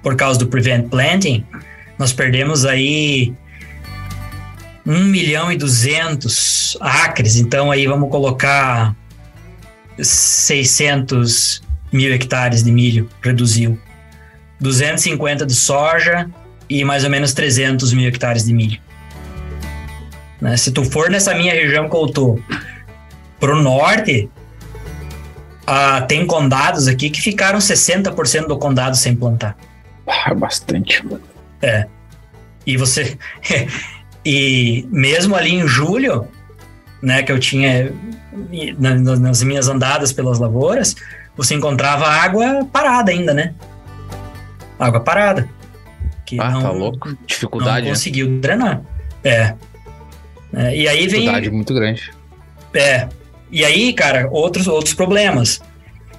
por causa do Prevent Planting, nós perdemos aí 1 milhão e 200 acres. Então, aí vamos colocar 600 mil hectares de milho, reduziu. 250 de soja e mais ou menos 300 mil hectares de milho. Né? Se tu for nessa minha região que eu tô pro norte, ah, tem condados aqui que ficaram 60% do condado sem plantar. Ah, bastante. É. E você. [laughs] e mesmo ali em julho, né, que eu tinha nas minhas andadas pelas lavouras, você encontrava água parada ainda, né? Água parada. Que ah, não, tá louco. Dificuldade. Não né? conseguiu né? drenar. É. é. E aí vem. Dificuldade muito grande. É. E aí, cara, outros, outros problemas.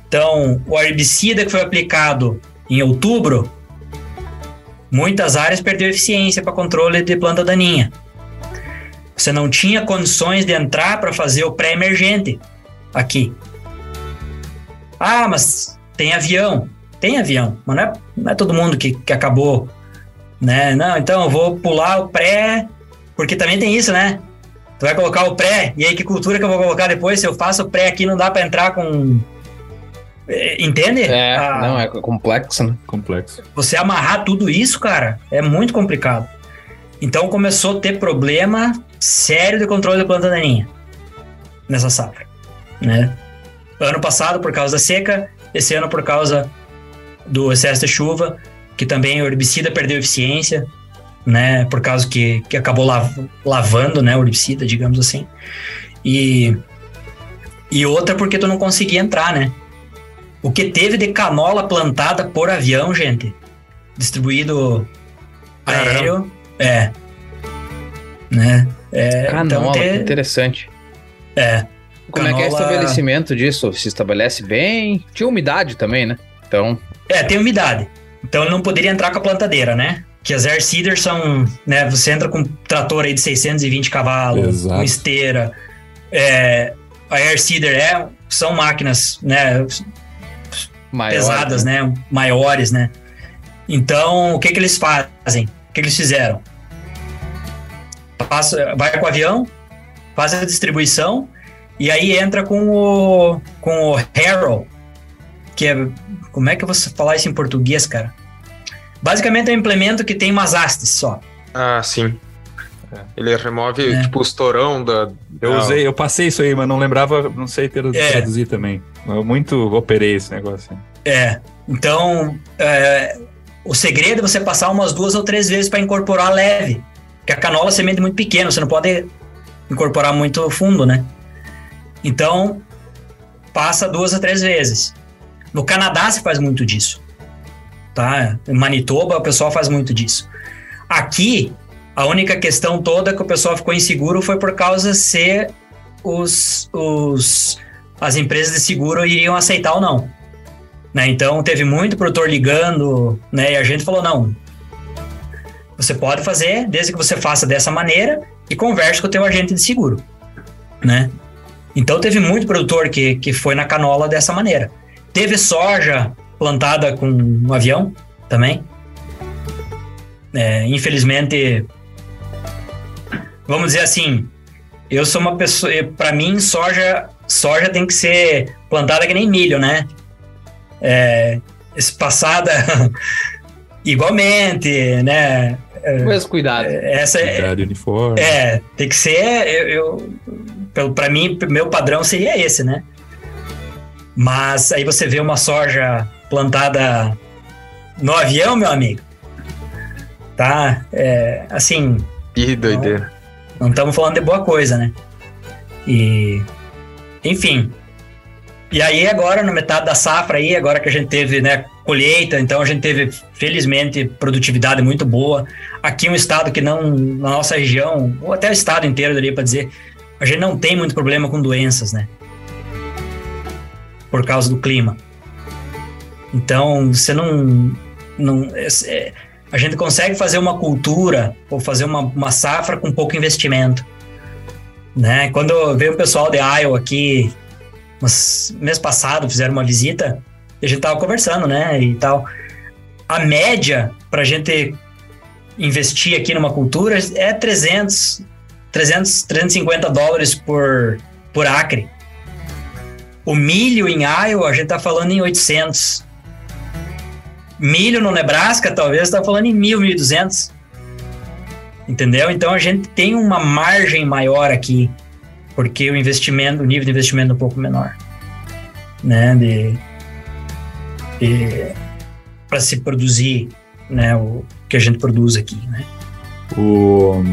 Então, o herbicida que foi aplicado em outubro, muitas áreas perdeu eficiência para controle de planta daninha. Você não tinha condições de entrar para fazer o pré-emergente aqui. Ah, mas tem avião. Tem avião, mas não é, não é todo mundo que, que acabou. Né? Não, então eu vou pular o pré, porque também tem isso, né? Tu vai colocar o pré, e aí que cultura que eu vou colocar depois? Se eu faço o pré aqui, não dá para entrar com. É, entende? É, ah, não, é complexo, né? Complexo. Você amarrar tudo isso, cara, é muito complicado. Então começou a ter problema sério de controle da planta daninha nessa safra, né? Ano passado por causa da seca, esse ano por causa do excesso de chuva, que também o herbicida perdeu eficiência, né? Por causa que, que acabou lav, lavando, né? O herbicida, digamos assim. E, e outra porque tu não conseguia entrar, né? O que teve de canola plantada por avião, gente, distribuído aéreo, é. Né? É, Canola, então ter... interessante. É. Como canola... é que é o estabelecimento disso? Se estabelece bem? Tinha umidade também, né? Então. É, tem umidade. Então ele não poderia entrar com a plantadeira, né? Que as air seeders são, né? Você entra com um trator aí de 620 cavalos, com esteira. É, a air seeder é, são máquinas, né? Maior, pesadas, né? né? Maiores, né? Então, o que que eles fazem? O que eles fizeram? Passa, vai com o avião, faz a distribuição e aí entra com o com o Harrow, que é como é que eu vou falar isso em português, cara? Basicamente é um implemento que tem umas hastes só. Ah, sim. É, ele remove é. tipo os torão da. Eu usei, eu passei isso aí, mas não lembrava, não sei ter, é. traduzir também. Eu muito operei esse negócio. É. Então, é, o segredo é você passar umas duas ou três vezes para incorporar leve. Porque a canola é semente muito pequena, você não pode incorporar muito fundo, né? Então, passa duas a três vezes. No Canadá se faz muito disso. Tá? Em Manitoba o pessoal faz muito disso. Aqui, a única questão toda que o pessoal ficou inseguro foi por causa se os, os, as empresas de seguro iriam aceitar ou não. Né? Então teve muito produtor ligando, né? E a gente falou: não, você pode fazer, desde que você faça dessa maneira e converse com o teu agente de seguro, né? Então teve muito produtor que, que foi na canola dessa maneira. Teve soja plantada com um avião também. É, infelizmente, vamos dizer assim, eu sou uma pessoa, para mim soja soja tem que ser plantada que nem milho, né? É, espaçada [laughs] igualmente, né? Mesmo cuidado. É, essa é, uniforme. É, tem que ser. Eu, eu, para mim, meu padrão seria esse, né? Mas aí você vê uma soja plantada no avião, meu amigo. Tá? É, assim. Que doideira. Não estamos falando de boa coisa, né? E. Enfim, e aí agora, na metade da safra aí, agora que a gente teve, né, colheita, então a gente teve, felizmente, produtividade muito boa. Aqui um estado que não, na nossa região, ou até o estado inteiro, daria para dizer, a gente não tem muito problema com doenças, né? Por causa do clima. Então, você não... não é, é a gente consegue fazer uma cultura ou fazer uma, uma safra com pouco investimento. Né? Quando veio o pessoal de Iowa aqui mas mês passado fizeram uma visita a gente tava conversando, né, e tal. A média para a gente investir aqui numa cultura é 300, 300, 350 dólares por, por acre. O milho em Iowa, a gente tá falando em 800. Milho no Nebraska, talvez, tá falando em 1.000, 1.200. Entendeu? Então a gente tem uma margem maior aqui porque o investimento, o nível de investimento é um pouco menor, né, de, para se produzir, né, o que a gente produz aqui, né. O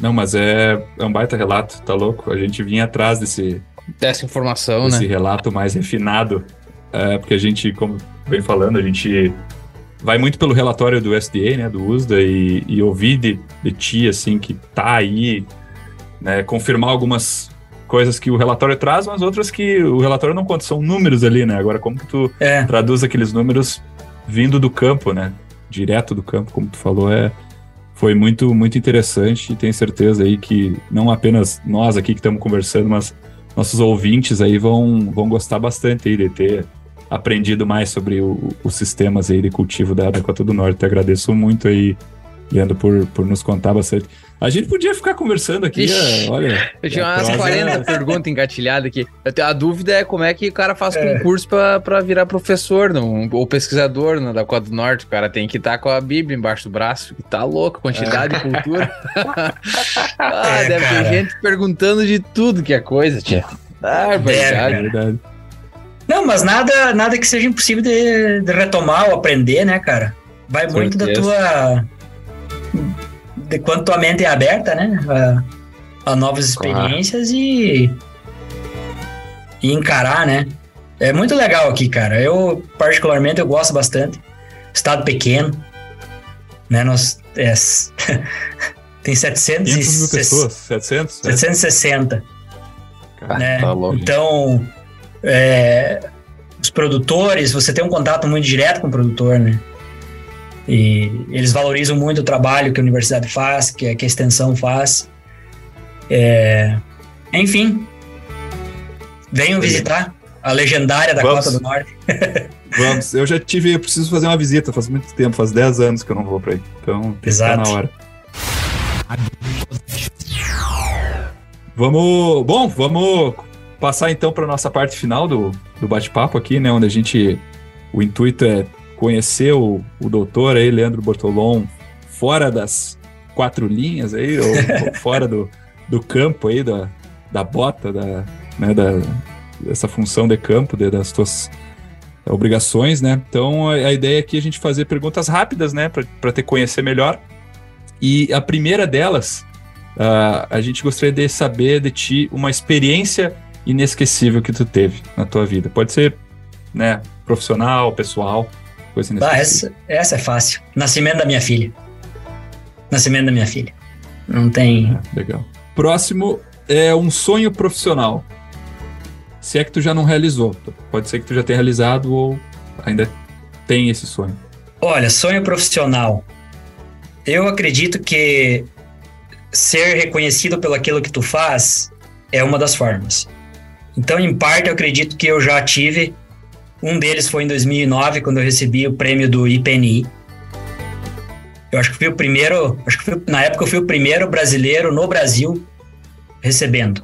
não, mas é, é um baita relato, tá louco? A gente vinha atrás desse dessa informação, desse né? relato mais refinado, é, porque a gente, como vem falando, a gente vai muito pelo relatório do SDA, né, do USDA, e, e ouvir de, de ti, assim, que tá aí né, confirmar algumas coisas que o relatório traz, mas outras que o relatório não conta, são números ali, né? Agora, como que tu é. traduz aqueles números vindo do campo, né? Direto do campo, como tu falou, é foi muito muito interessante e tenho certeza aí que não apenas nós aqui que estamos conversando, mas nossos ouvintes aí vão, vão gostar bastante aí de ter aprendido mais sobre o, os sistemas aí de cultivo da Dakota do Norte. Te agradeço muito aí, Leandro, por, por nos contar bastante. A gente podia ficar conversando aqui, Ixi, é, olha. Eu tinha umas 40 é... perguntas engatilhadas aqui. A dúvida é como é que o cara faz é. concurso para virar professor não, ou pesquisador na Dakota do Norte. O cara tem que estar tá com a Bíblia embaixo do braço. Tá louco, quantidade [laughs] de cultura. [laughs] ah, é, deve cara. ter gente perguntando de tudo que é coisa, tia. Ah, verdade. É verdade. Não, mas nada, nada que seja impossível de, de retomar ou aprender, né, cara? Vai muito da tua de quanto tua mente é aberta, né? A, a novas experiências claro. e, e encarar, né? É muito legal aqui, cara. Eu, particularmente, eu gosto bastante. Estado pequeno, né? Nós, é, [laughs] tem 700 mil pessoas, 700? 760. Cara, né? Tá louco, então, é, os produtores, você tem um contato muito direto com o produtor, né? E eles valorizam muito o trabalho que a universidade faz, que a, que a extensão faz. É, enfim, venham visitar a legendária da Vamos. Cota do Norte. [laughs] Vamos, eu já tive, eu preciso fazer uma visita, faz muito tempo, faz 10 anos que eu não vou para aí. Então, Exato. na hora. Vamos, bom, vamos passar então para nossa parte final do, do bate-papo aqui, né, onde a gente o intuito é conhecer o, o doutor aí, Leandro Bortolom, fora das quatro linhas aí, ou, ou [laughs] fora do, do campo aí, da, da bota, da, né, da, dessa função de campo, de, das tuas obrigações, né? Então a, a ideia aqui é a gente fazer perguntas rápidas, né, para te conhecer melhor. E a primeira delas, uh, a gente gostaria de saber de ti uma experiência inesquecível que tu teve na tua vida? Pode ser, né, profissional, pessoal, coisa Ah, inesquecível. essa, essa é fácil. Nascimento da minha filha. Nascimento da minha filha. Não tem. É, legal. Próximo é um sonho profissional. Se é que tu já não realizou. Pode ser que tu já tenha realizado ou ainda tem esse sonho. Olha, sonho profissional. Eu acredito que ser reconhecido pelo aquilo que tu faz é uma das formas. Então, em parte, eu acredito que eu já tive. Um deles foi em 2009, quando eu recebi o prêmio do IPNI. Eu acho que fui o primeiro, acho que fui- na época eu fui o primeiro brasileiro no Brasil recebendo.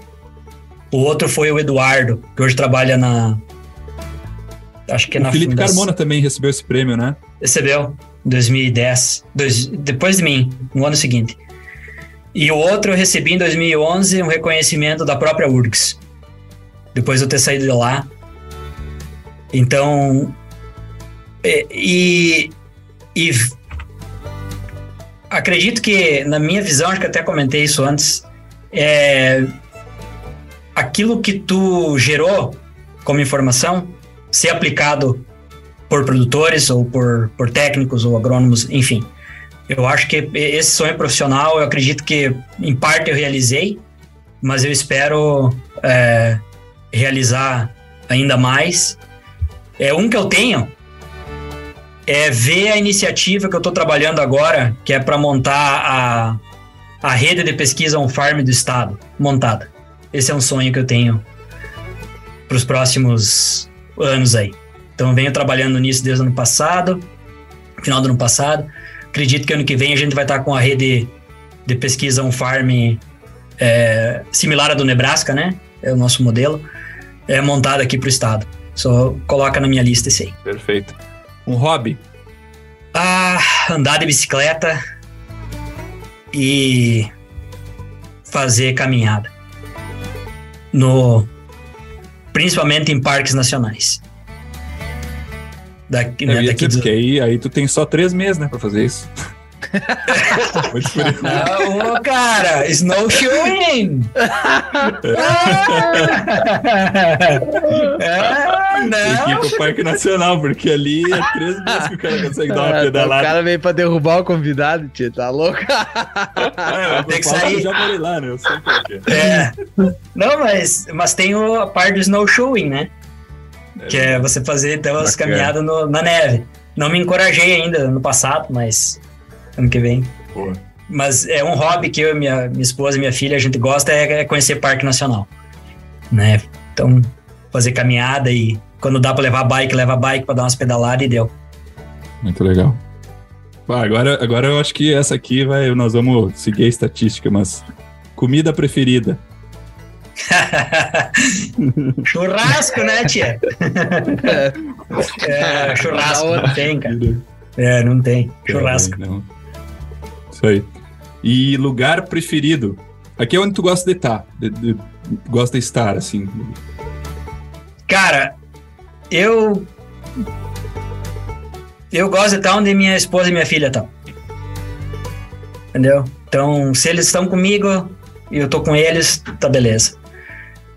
O outro foi o Eduardo, que hoje trabalha na. Acho que é o na Felipe fundação- Carmona também recebeu esse prêmio, né? Recebeu em 2010, dois, depois de mim, no ano seguinte. E o outro eu recebi em 2011 um reconhecimento da própria URGS. Depois de eu ter saído de lá. Então. é, E. e acredito que, na minha visão, acho que até comentei isso antes, é, aquilo que tu gerou como informação ser aplicado por produtores ou por, por técnicos ou agrônomos, enfim. Eu acho que esse sonho profissional, eu acredito que em parte eu realizei, mas eu espero é, realizar ainda mais. É um que eu tenho é ver a iniciativa que eu estou trabalhando agora, que é para montar a, a rede de pesquisa on farm do estado montada. Esse é um sonho que eu tenho para os próximos anos aí. Então venho trabalhando nisso desde o ano passado, final do ano passado. Acredito que ano que vem a gente vai estar com a rede de pesquisa on farm é, similar à do Nebraska, né? É o nosso modelo, é montada aqui para o estado. Só coloca na minha lista esse aí. Perfeito. Um hobby? Ah, andar de bicicleta e fazer caminhada. No principalmente em parques nacionais. Daqui, né, daqui do- porque aí, aí tu tem só três meses, né, pra fazer isso. [laughs] Isso. Ah, ô, cara, snowshoeing! [laughs] ah, Tem que ir não! pro Parque Nacional, porque ali é três meses que o cara consegue dar uma [laughs] o pedalada. cara veio pra derrubar o convidado, tio. Tá louco? É, eu Tem que sair. eu já morei lá, né? Eu sei é. É. Não, mas, mas tem o- a parte do snowshoeing, né? Que é você fazer então as caminhadas no- na neve. Não me encorajei ainda no passado, mas ano que vem. Pô, Mas é um hobby que eu, minha, minha esposa e minha filha, a gente gosta é, é conhecer Parque Nacional. Né? Então, fazer caminhada e quando dá pra levar bike, leva bike pra dar umas pedaladas e deu. muito legal. Ah, agora, agora eu acho que essa aqui vai. Nós vamos seguir a estatística, mas. Comida preferida. [laughs] churrasco, né, tia? é, churrasco, não tem, cara. É, não tem. Churrasco. Não. Isso aí. E lugar preferido. Aqui é onde tu gosta de estar. De, de- gosta de estar, assim. Cara, eu. Eu gosto de estar onde minha esposa e minha filha estão. Entendeu? Então, se eles estão comigo e eu tô com eles, tá beleza.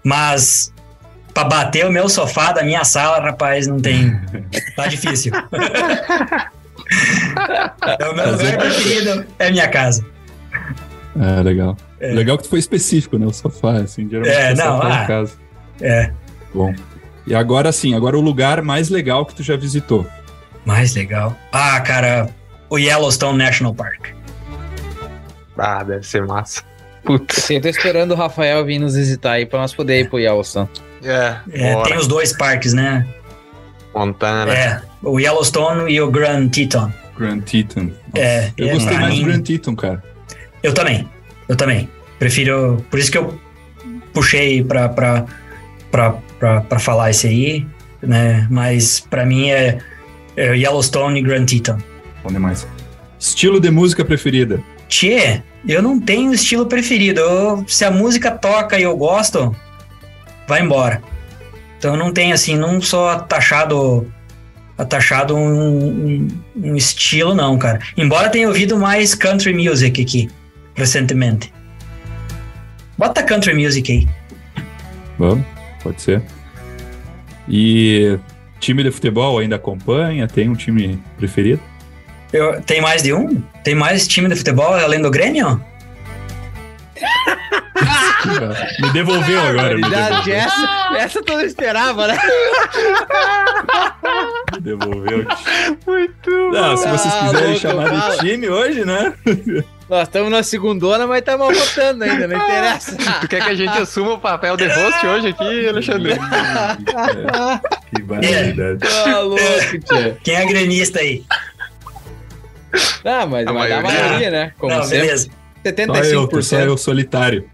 Mas pra bater o meu sofá da minha sala, rapaz, não tem. Tá difícil. [laughs] é o meu lugar preferido, é minha casa. É, legal. É. Legal que tu foi específico, né? O sofá, assim. Geralmente É, não, ah. casa. É. Bom. E agora sim, agora o lugar mais legal que tu já visitou. Mais legal. Ah, cara, o Yellowstone National Park. Ah, deve ser massa. Putz. Eu tô esperando o Rafael vir nos visitar aí pra nós poder ir pro Yellowstone. É, É, tem os dois parques, né? Montana. É, o Yellowstone e o Grand Teton. Grand Teton. Nossa, É, eu é, gostei mais mim- do Grand Teton, cara. Eu também, eu também. Prefiro, por isso que eu puxei pra, pra, pra, pra, pra falar esse aí, né? Mas pra mim é, é Yellowstone e Grand Teton. Bom demais. Estilo de música preferida. Tchê, eu não tenho estilo preferido. Eu- se a música toca e eu gosto, vai embora. Então eu não tenho assim, não sou atachado, atachado um, um, um estilo não, cara. Embora tenha ouvido mais country music aqui recentemente. Bota country music aí. Vamos. Pode ser. E time de futebol ainda acompanha? Tem um time preferido? Eu, tem mais de um? Tem mais time de futebol além do Grêmio? me devolveu agora. Me devolveu. Essa, essa tu não esperava, né? Me devolveu. Muito Não, se vocês ah, quiserem louco, chamar de time hoje, né? Nós estamos na segundona, mas estamos votando ainda, não interessa. [laughs] Tu quer que a gente assuma o papel de host hoje aqui, Alexandre? que barbaridade. [laughs] Tá louco, tia. Quem é gremista aí? Ah, mas a maioria, maioria né? Como não, sempre. beleza. 75%. Só eu, só eu solitário.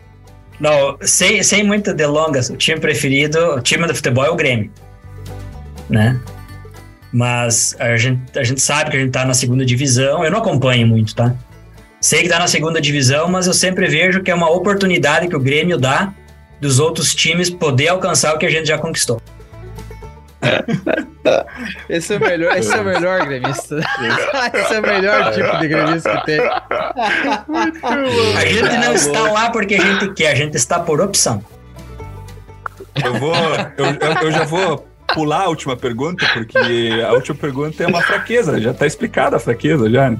Não, sem, sem muitas delongas, o time preferido, o time do futebol é o Grêmio. Né? Mas a gente, a gente sabe que a gente tá na segunda divisão. Eu não acompanho muito, tá? Sei que tá na segunda divisão, mas eu sempre vejo que é uma oportunidade que o Grêmio dá dos outros times poder alcançar o que a gente já conquistou. Esse é o melhor, esse é o melhor gremista. [laughs] esse é o melhor tipo de gremista que tem. A gente não está lá porque a gente quer, a gente está por opção. Eu vou, eu, eu já vou pular a última pergunta, porque a última pergunta é uma fraqueza, já está explicada a fraqueza já. Né?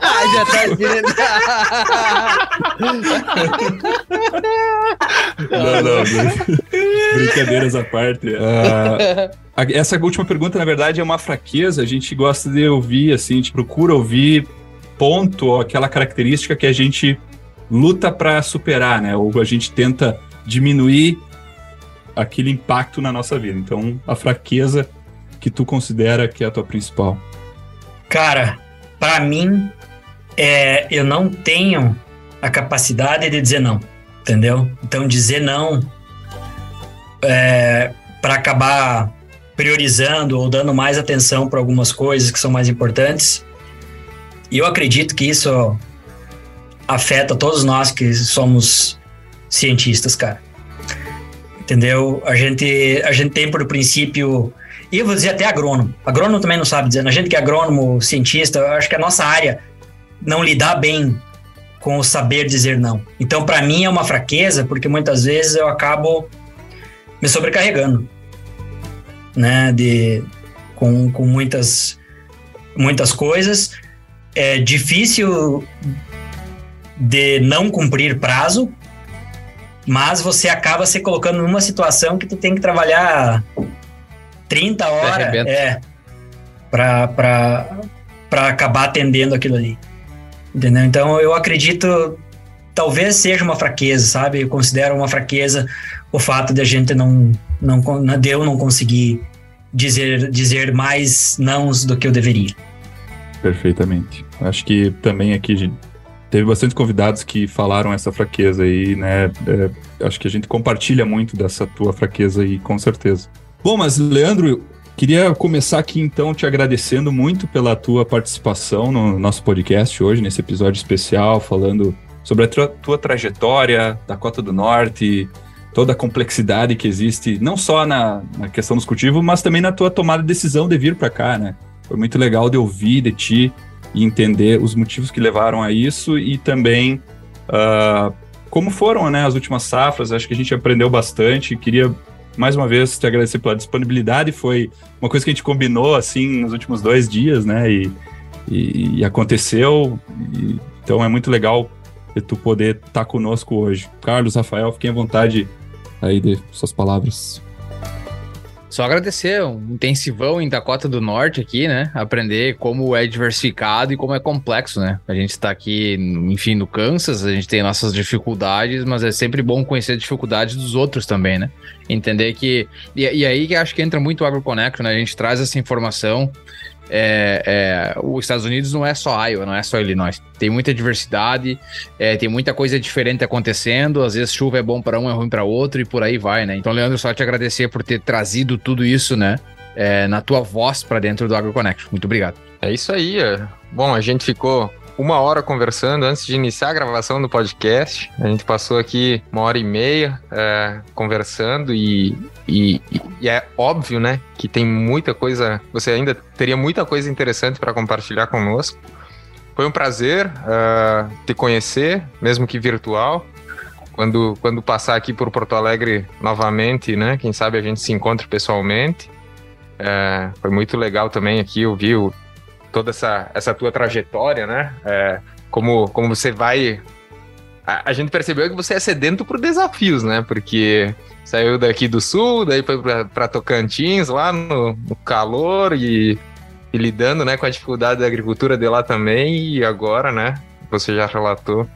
Ah, já tá [laughs] virando. não, não, Brincadeiras à parte. Uh, essa última pergunta, na verdade, é uma fraqueza. A gente gosta de ouvir, assim, a gente procura ouvir ponto, aquela característica que a gente luta para superar, né? Ou a gente tenta diminuir aquele impacto na nossa vida. Então, a fraqueza que tu considera que é a tua principal. Cara, para mim, é, eu não tenho a capacidade de dizer não, entendeu? Então, dizer não é, para acabar priorizando ou dando mais atenção para algumas coisas que são mais importantes. E eu acredito que isso afeta todos nós que somos cientistas, cara. Entendeu? A gente, a gente tem por princípio e eu vou dizer até agrônomo. Agrônomo também não sabe dizer. A gente que é agrônomo, cientista, eu acho que a nossa área não lidar bem com o saber dizer não. Então, para mim, é uma fraqueza, porque muitas vezes eu acabo me sobrecarregando, né? De, com, com muitas, muitas coisas. É difícil de não cumprir prazo, mas você acaba se colocando numa situação que tu tem que trabalhar 30 horas é, para acabar atendendo aquilo ali. Entendeu? Então eu acredito, talvez seja uma fraqueza, sabe? Eu considero uma fraqueza o fato de a gente não, não, de eu não conseguir dizer, dizer mais nãos do que eu deveria. Perfeitamente. Acho que também aqui teve bastante convidados que falaram essa fraqueza aí, né? É, acho que a gente compartilha muito dessa tua fraqueza aí, com certeza. Bom, mas Leandro, queria começar aqui então te agradecendo muito pela tua participação no nosso podcast hoje, nesse episódio especial, falando sobre a tua, tua trajetória da Cota do Norte, toda a complexidade que existe, não só na, na questão dos cultivos, mas também na tua tomada de decisão de vir para cá, né? Foi muito legal de ouvir de ti e entender os motivos que levaram a isso e também uh, como foram né, as últimas safras. Acho que a gente aprendeu bastante. Queria mais uma vez te agradecer pela disponibilidade. Foi uma coisa que a gente combinou assim nos últimos dois dias, né? E, e, e aconteceu. E, então é muito legal tu poder estar tá conosco hoje. Carlos, Rafael, fiquem à vontade aí de suas palavras. Só agradecer um intensivão em Dakota do Norte aqui, né? Aprender como é diversificado e como é complexo, né? A gente está aqui, enfim, no Kansas, a gente tem nossas dificuldades, mas é sempre bom conhecer as dificuldades dos outros também, né? Entender que. E, e aí que acho que entra muito o AgroConnect, né? A gente traz essa informação é, é, os Estados Unidos não é só Iowa, não é só Illinois. Tem muita diversidade, é, tem muita coisa diferente acontecendo. Às vezes chuva é bom para um, é ruim para outro e por aí vai, né? Então, Leandro, só te agradecer por ter trazido tudo isso, né? É, na tua voz para dentro do AgroConnect. Muito obrigado. É isso aí. É. Bom, a gente ficou uma hora conversando antes de iniciar a gravação do podcast. A gente passou aqui uma hora e meia é, conversando e, e, e, é óbvio, né, que tem muita coisa. Você ainda teria muita coisa interessante para compartilhar conosco. Foi um prazer uh, te conhecer, mesmo que virtual. quando, quando passar aqui por Porto Alegre novamente, né? Quem sabe a gente se encontre pessoalmente. É, foi muito legal também aqui ouvir o, toda essa, essa tua trajetória, né? É, como, como você vai. A, a, gente percebeu que você é sedento por desafios, né? Porque saiu daqui do sul, daí foi para Tocantins, lá no, no calor e, e, lidando né, com a dificuldade da agricultura de lá também. E agora, né? Você já relatou.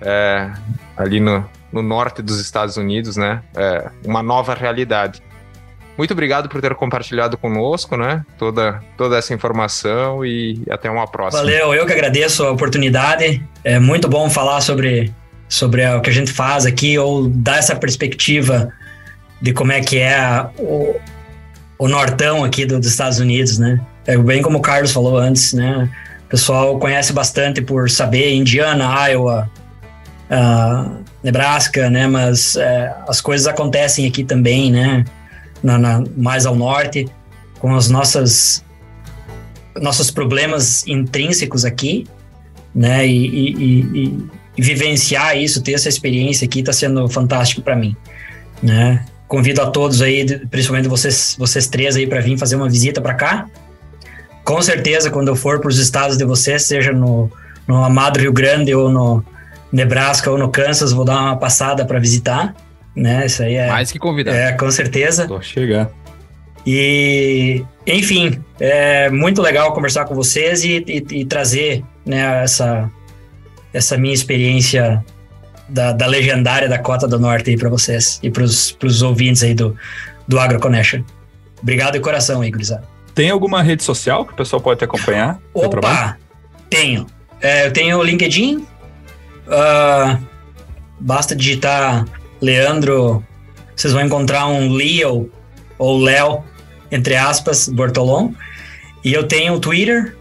É, ali no, no norte dos Estados Unidos, né? É uma nova realidade. Muito obrigado por ter compartilhado conosco, né? Toda, toda essa informação e até uma próxima. Valeu, eu que agradeço a oportunidade. É muito bom falar sobre, sobre o que a gente faz aqui ou dar essa perspectiva de como é que é o, o nortão aqui do, dos Estados Unidos, né? É bem como o Carlos falou antes, né? O pessoal conhece bastante por saber Indiana, Iowa, uh, Nebraska, né? Mas uh, as coisas acontecem aqui também, né? Na, na, mais ao norte, com as nossas nossos problemas intrínsecos aqui, né? E, e, e, e vivenciar isso, ter essa experiência aqui, está sendo fantástico para mim, né? Convido a todos aí, principalmente vocês, vocês três aí, para vir fazer uma visita para cá. Com certeza, quando eu for para os estados de vocês, seja no, no amado Rio Grande ou no, Nebraska ou no Kansas, vou dar uma passada para visitar, né? Isso aí é mais que convidado. É, com certeza. Vou chegar. E, enfim, é muito legal conversar com vocês e, e, e trazer né, essa, essa minha experiência da, da legendária da Cota do Norte aí para vocês e para os ouvintes aí do, do Agro Connection. Obrigado de coração aí, gurizada. Tem alguma rede social que o pessoal pode te acompanhar? [laughs] Opa, tenho. É, eu tenho o LinkedIn, Uh, basta digitar Leandro, vocês vão encontrar um Leo ou Léo, entre aspas, Bortolom. E eu tenho o Twitter,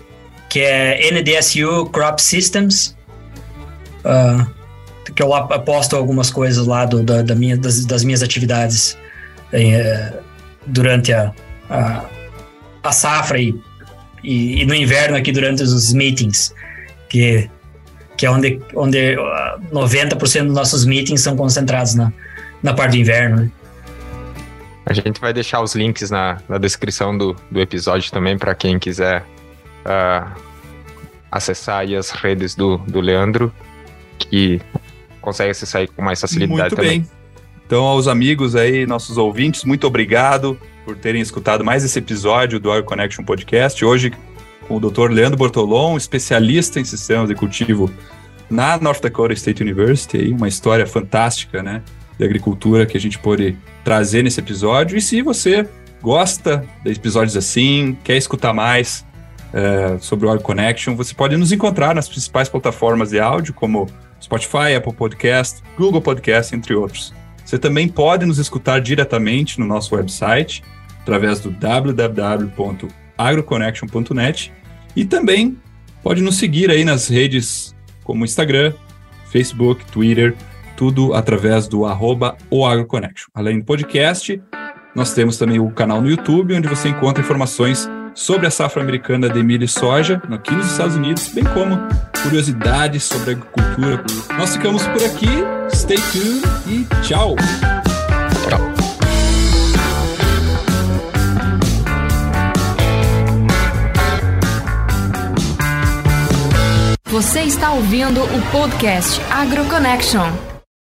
que é NDSU Crop Systems, uh, que eu lá posto algumas coisas lá do, da, da minha, das, das, minhas atividades uh, durante a, a, a safra e, e, e, no inverno aqui durante os meetings, que que é onde, onde 90% uh, dos nossos meetings são concentrados na, na parte do inverno. Né? A gente vai deixar os links na, na descrição do, do episódio também para quem quiser uh, acessar as redes do, do Leandro, que consegue acessar com mais facilidade muito também. Bem. Então, aos amigos aí, nossos ouvintes, muito obrigado por terem escutado mais esse episódio do Our Connection Podcast. Hoje, com o Dr. Leandro Bortolom, especialista em sistemas de cultivo na North Dakota State University, uma história fantástica, né, de agricultura que a gente pôde trazer nesse episódio. E se você gosta de episódios assim, quer escutar mais é, sobre o Audio Connection, você pode nos encontrar nas principais plataformas de áudio, como Spotify, Apple Podcast, Google Podcast, entre outros. Você também pode nos escutar diretamente no nosso website, através do www agroconnection.net e também pode nos seguir aí nas redes como Instagram, Facebook, Twitter, tudo através do arroba o AgroConnection. Além do podcast, nós temos também o canal no YouTube, onde você encontra informações sobre a safra americana de milho e soja aqui nos Estados Unidos, bem como curiosidades sobre agricultura. Nós ficamos por aqui, stay tuned e! Tchau! Você está ouvindo o podcast AgroConnection.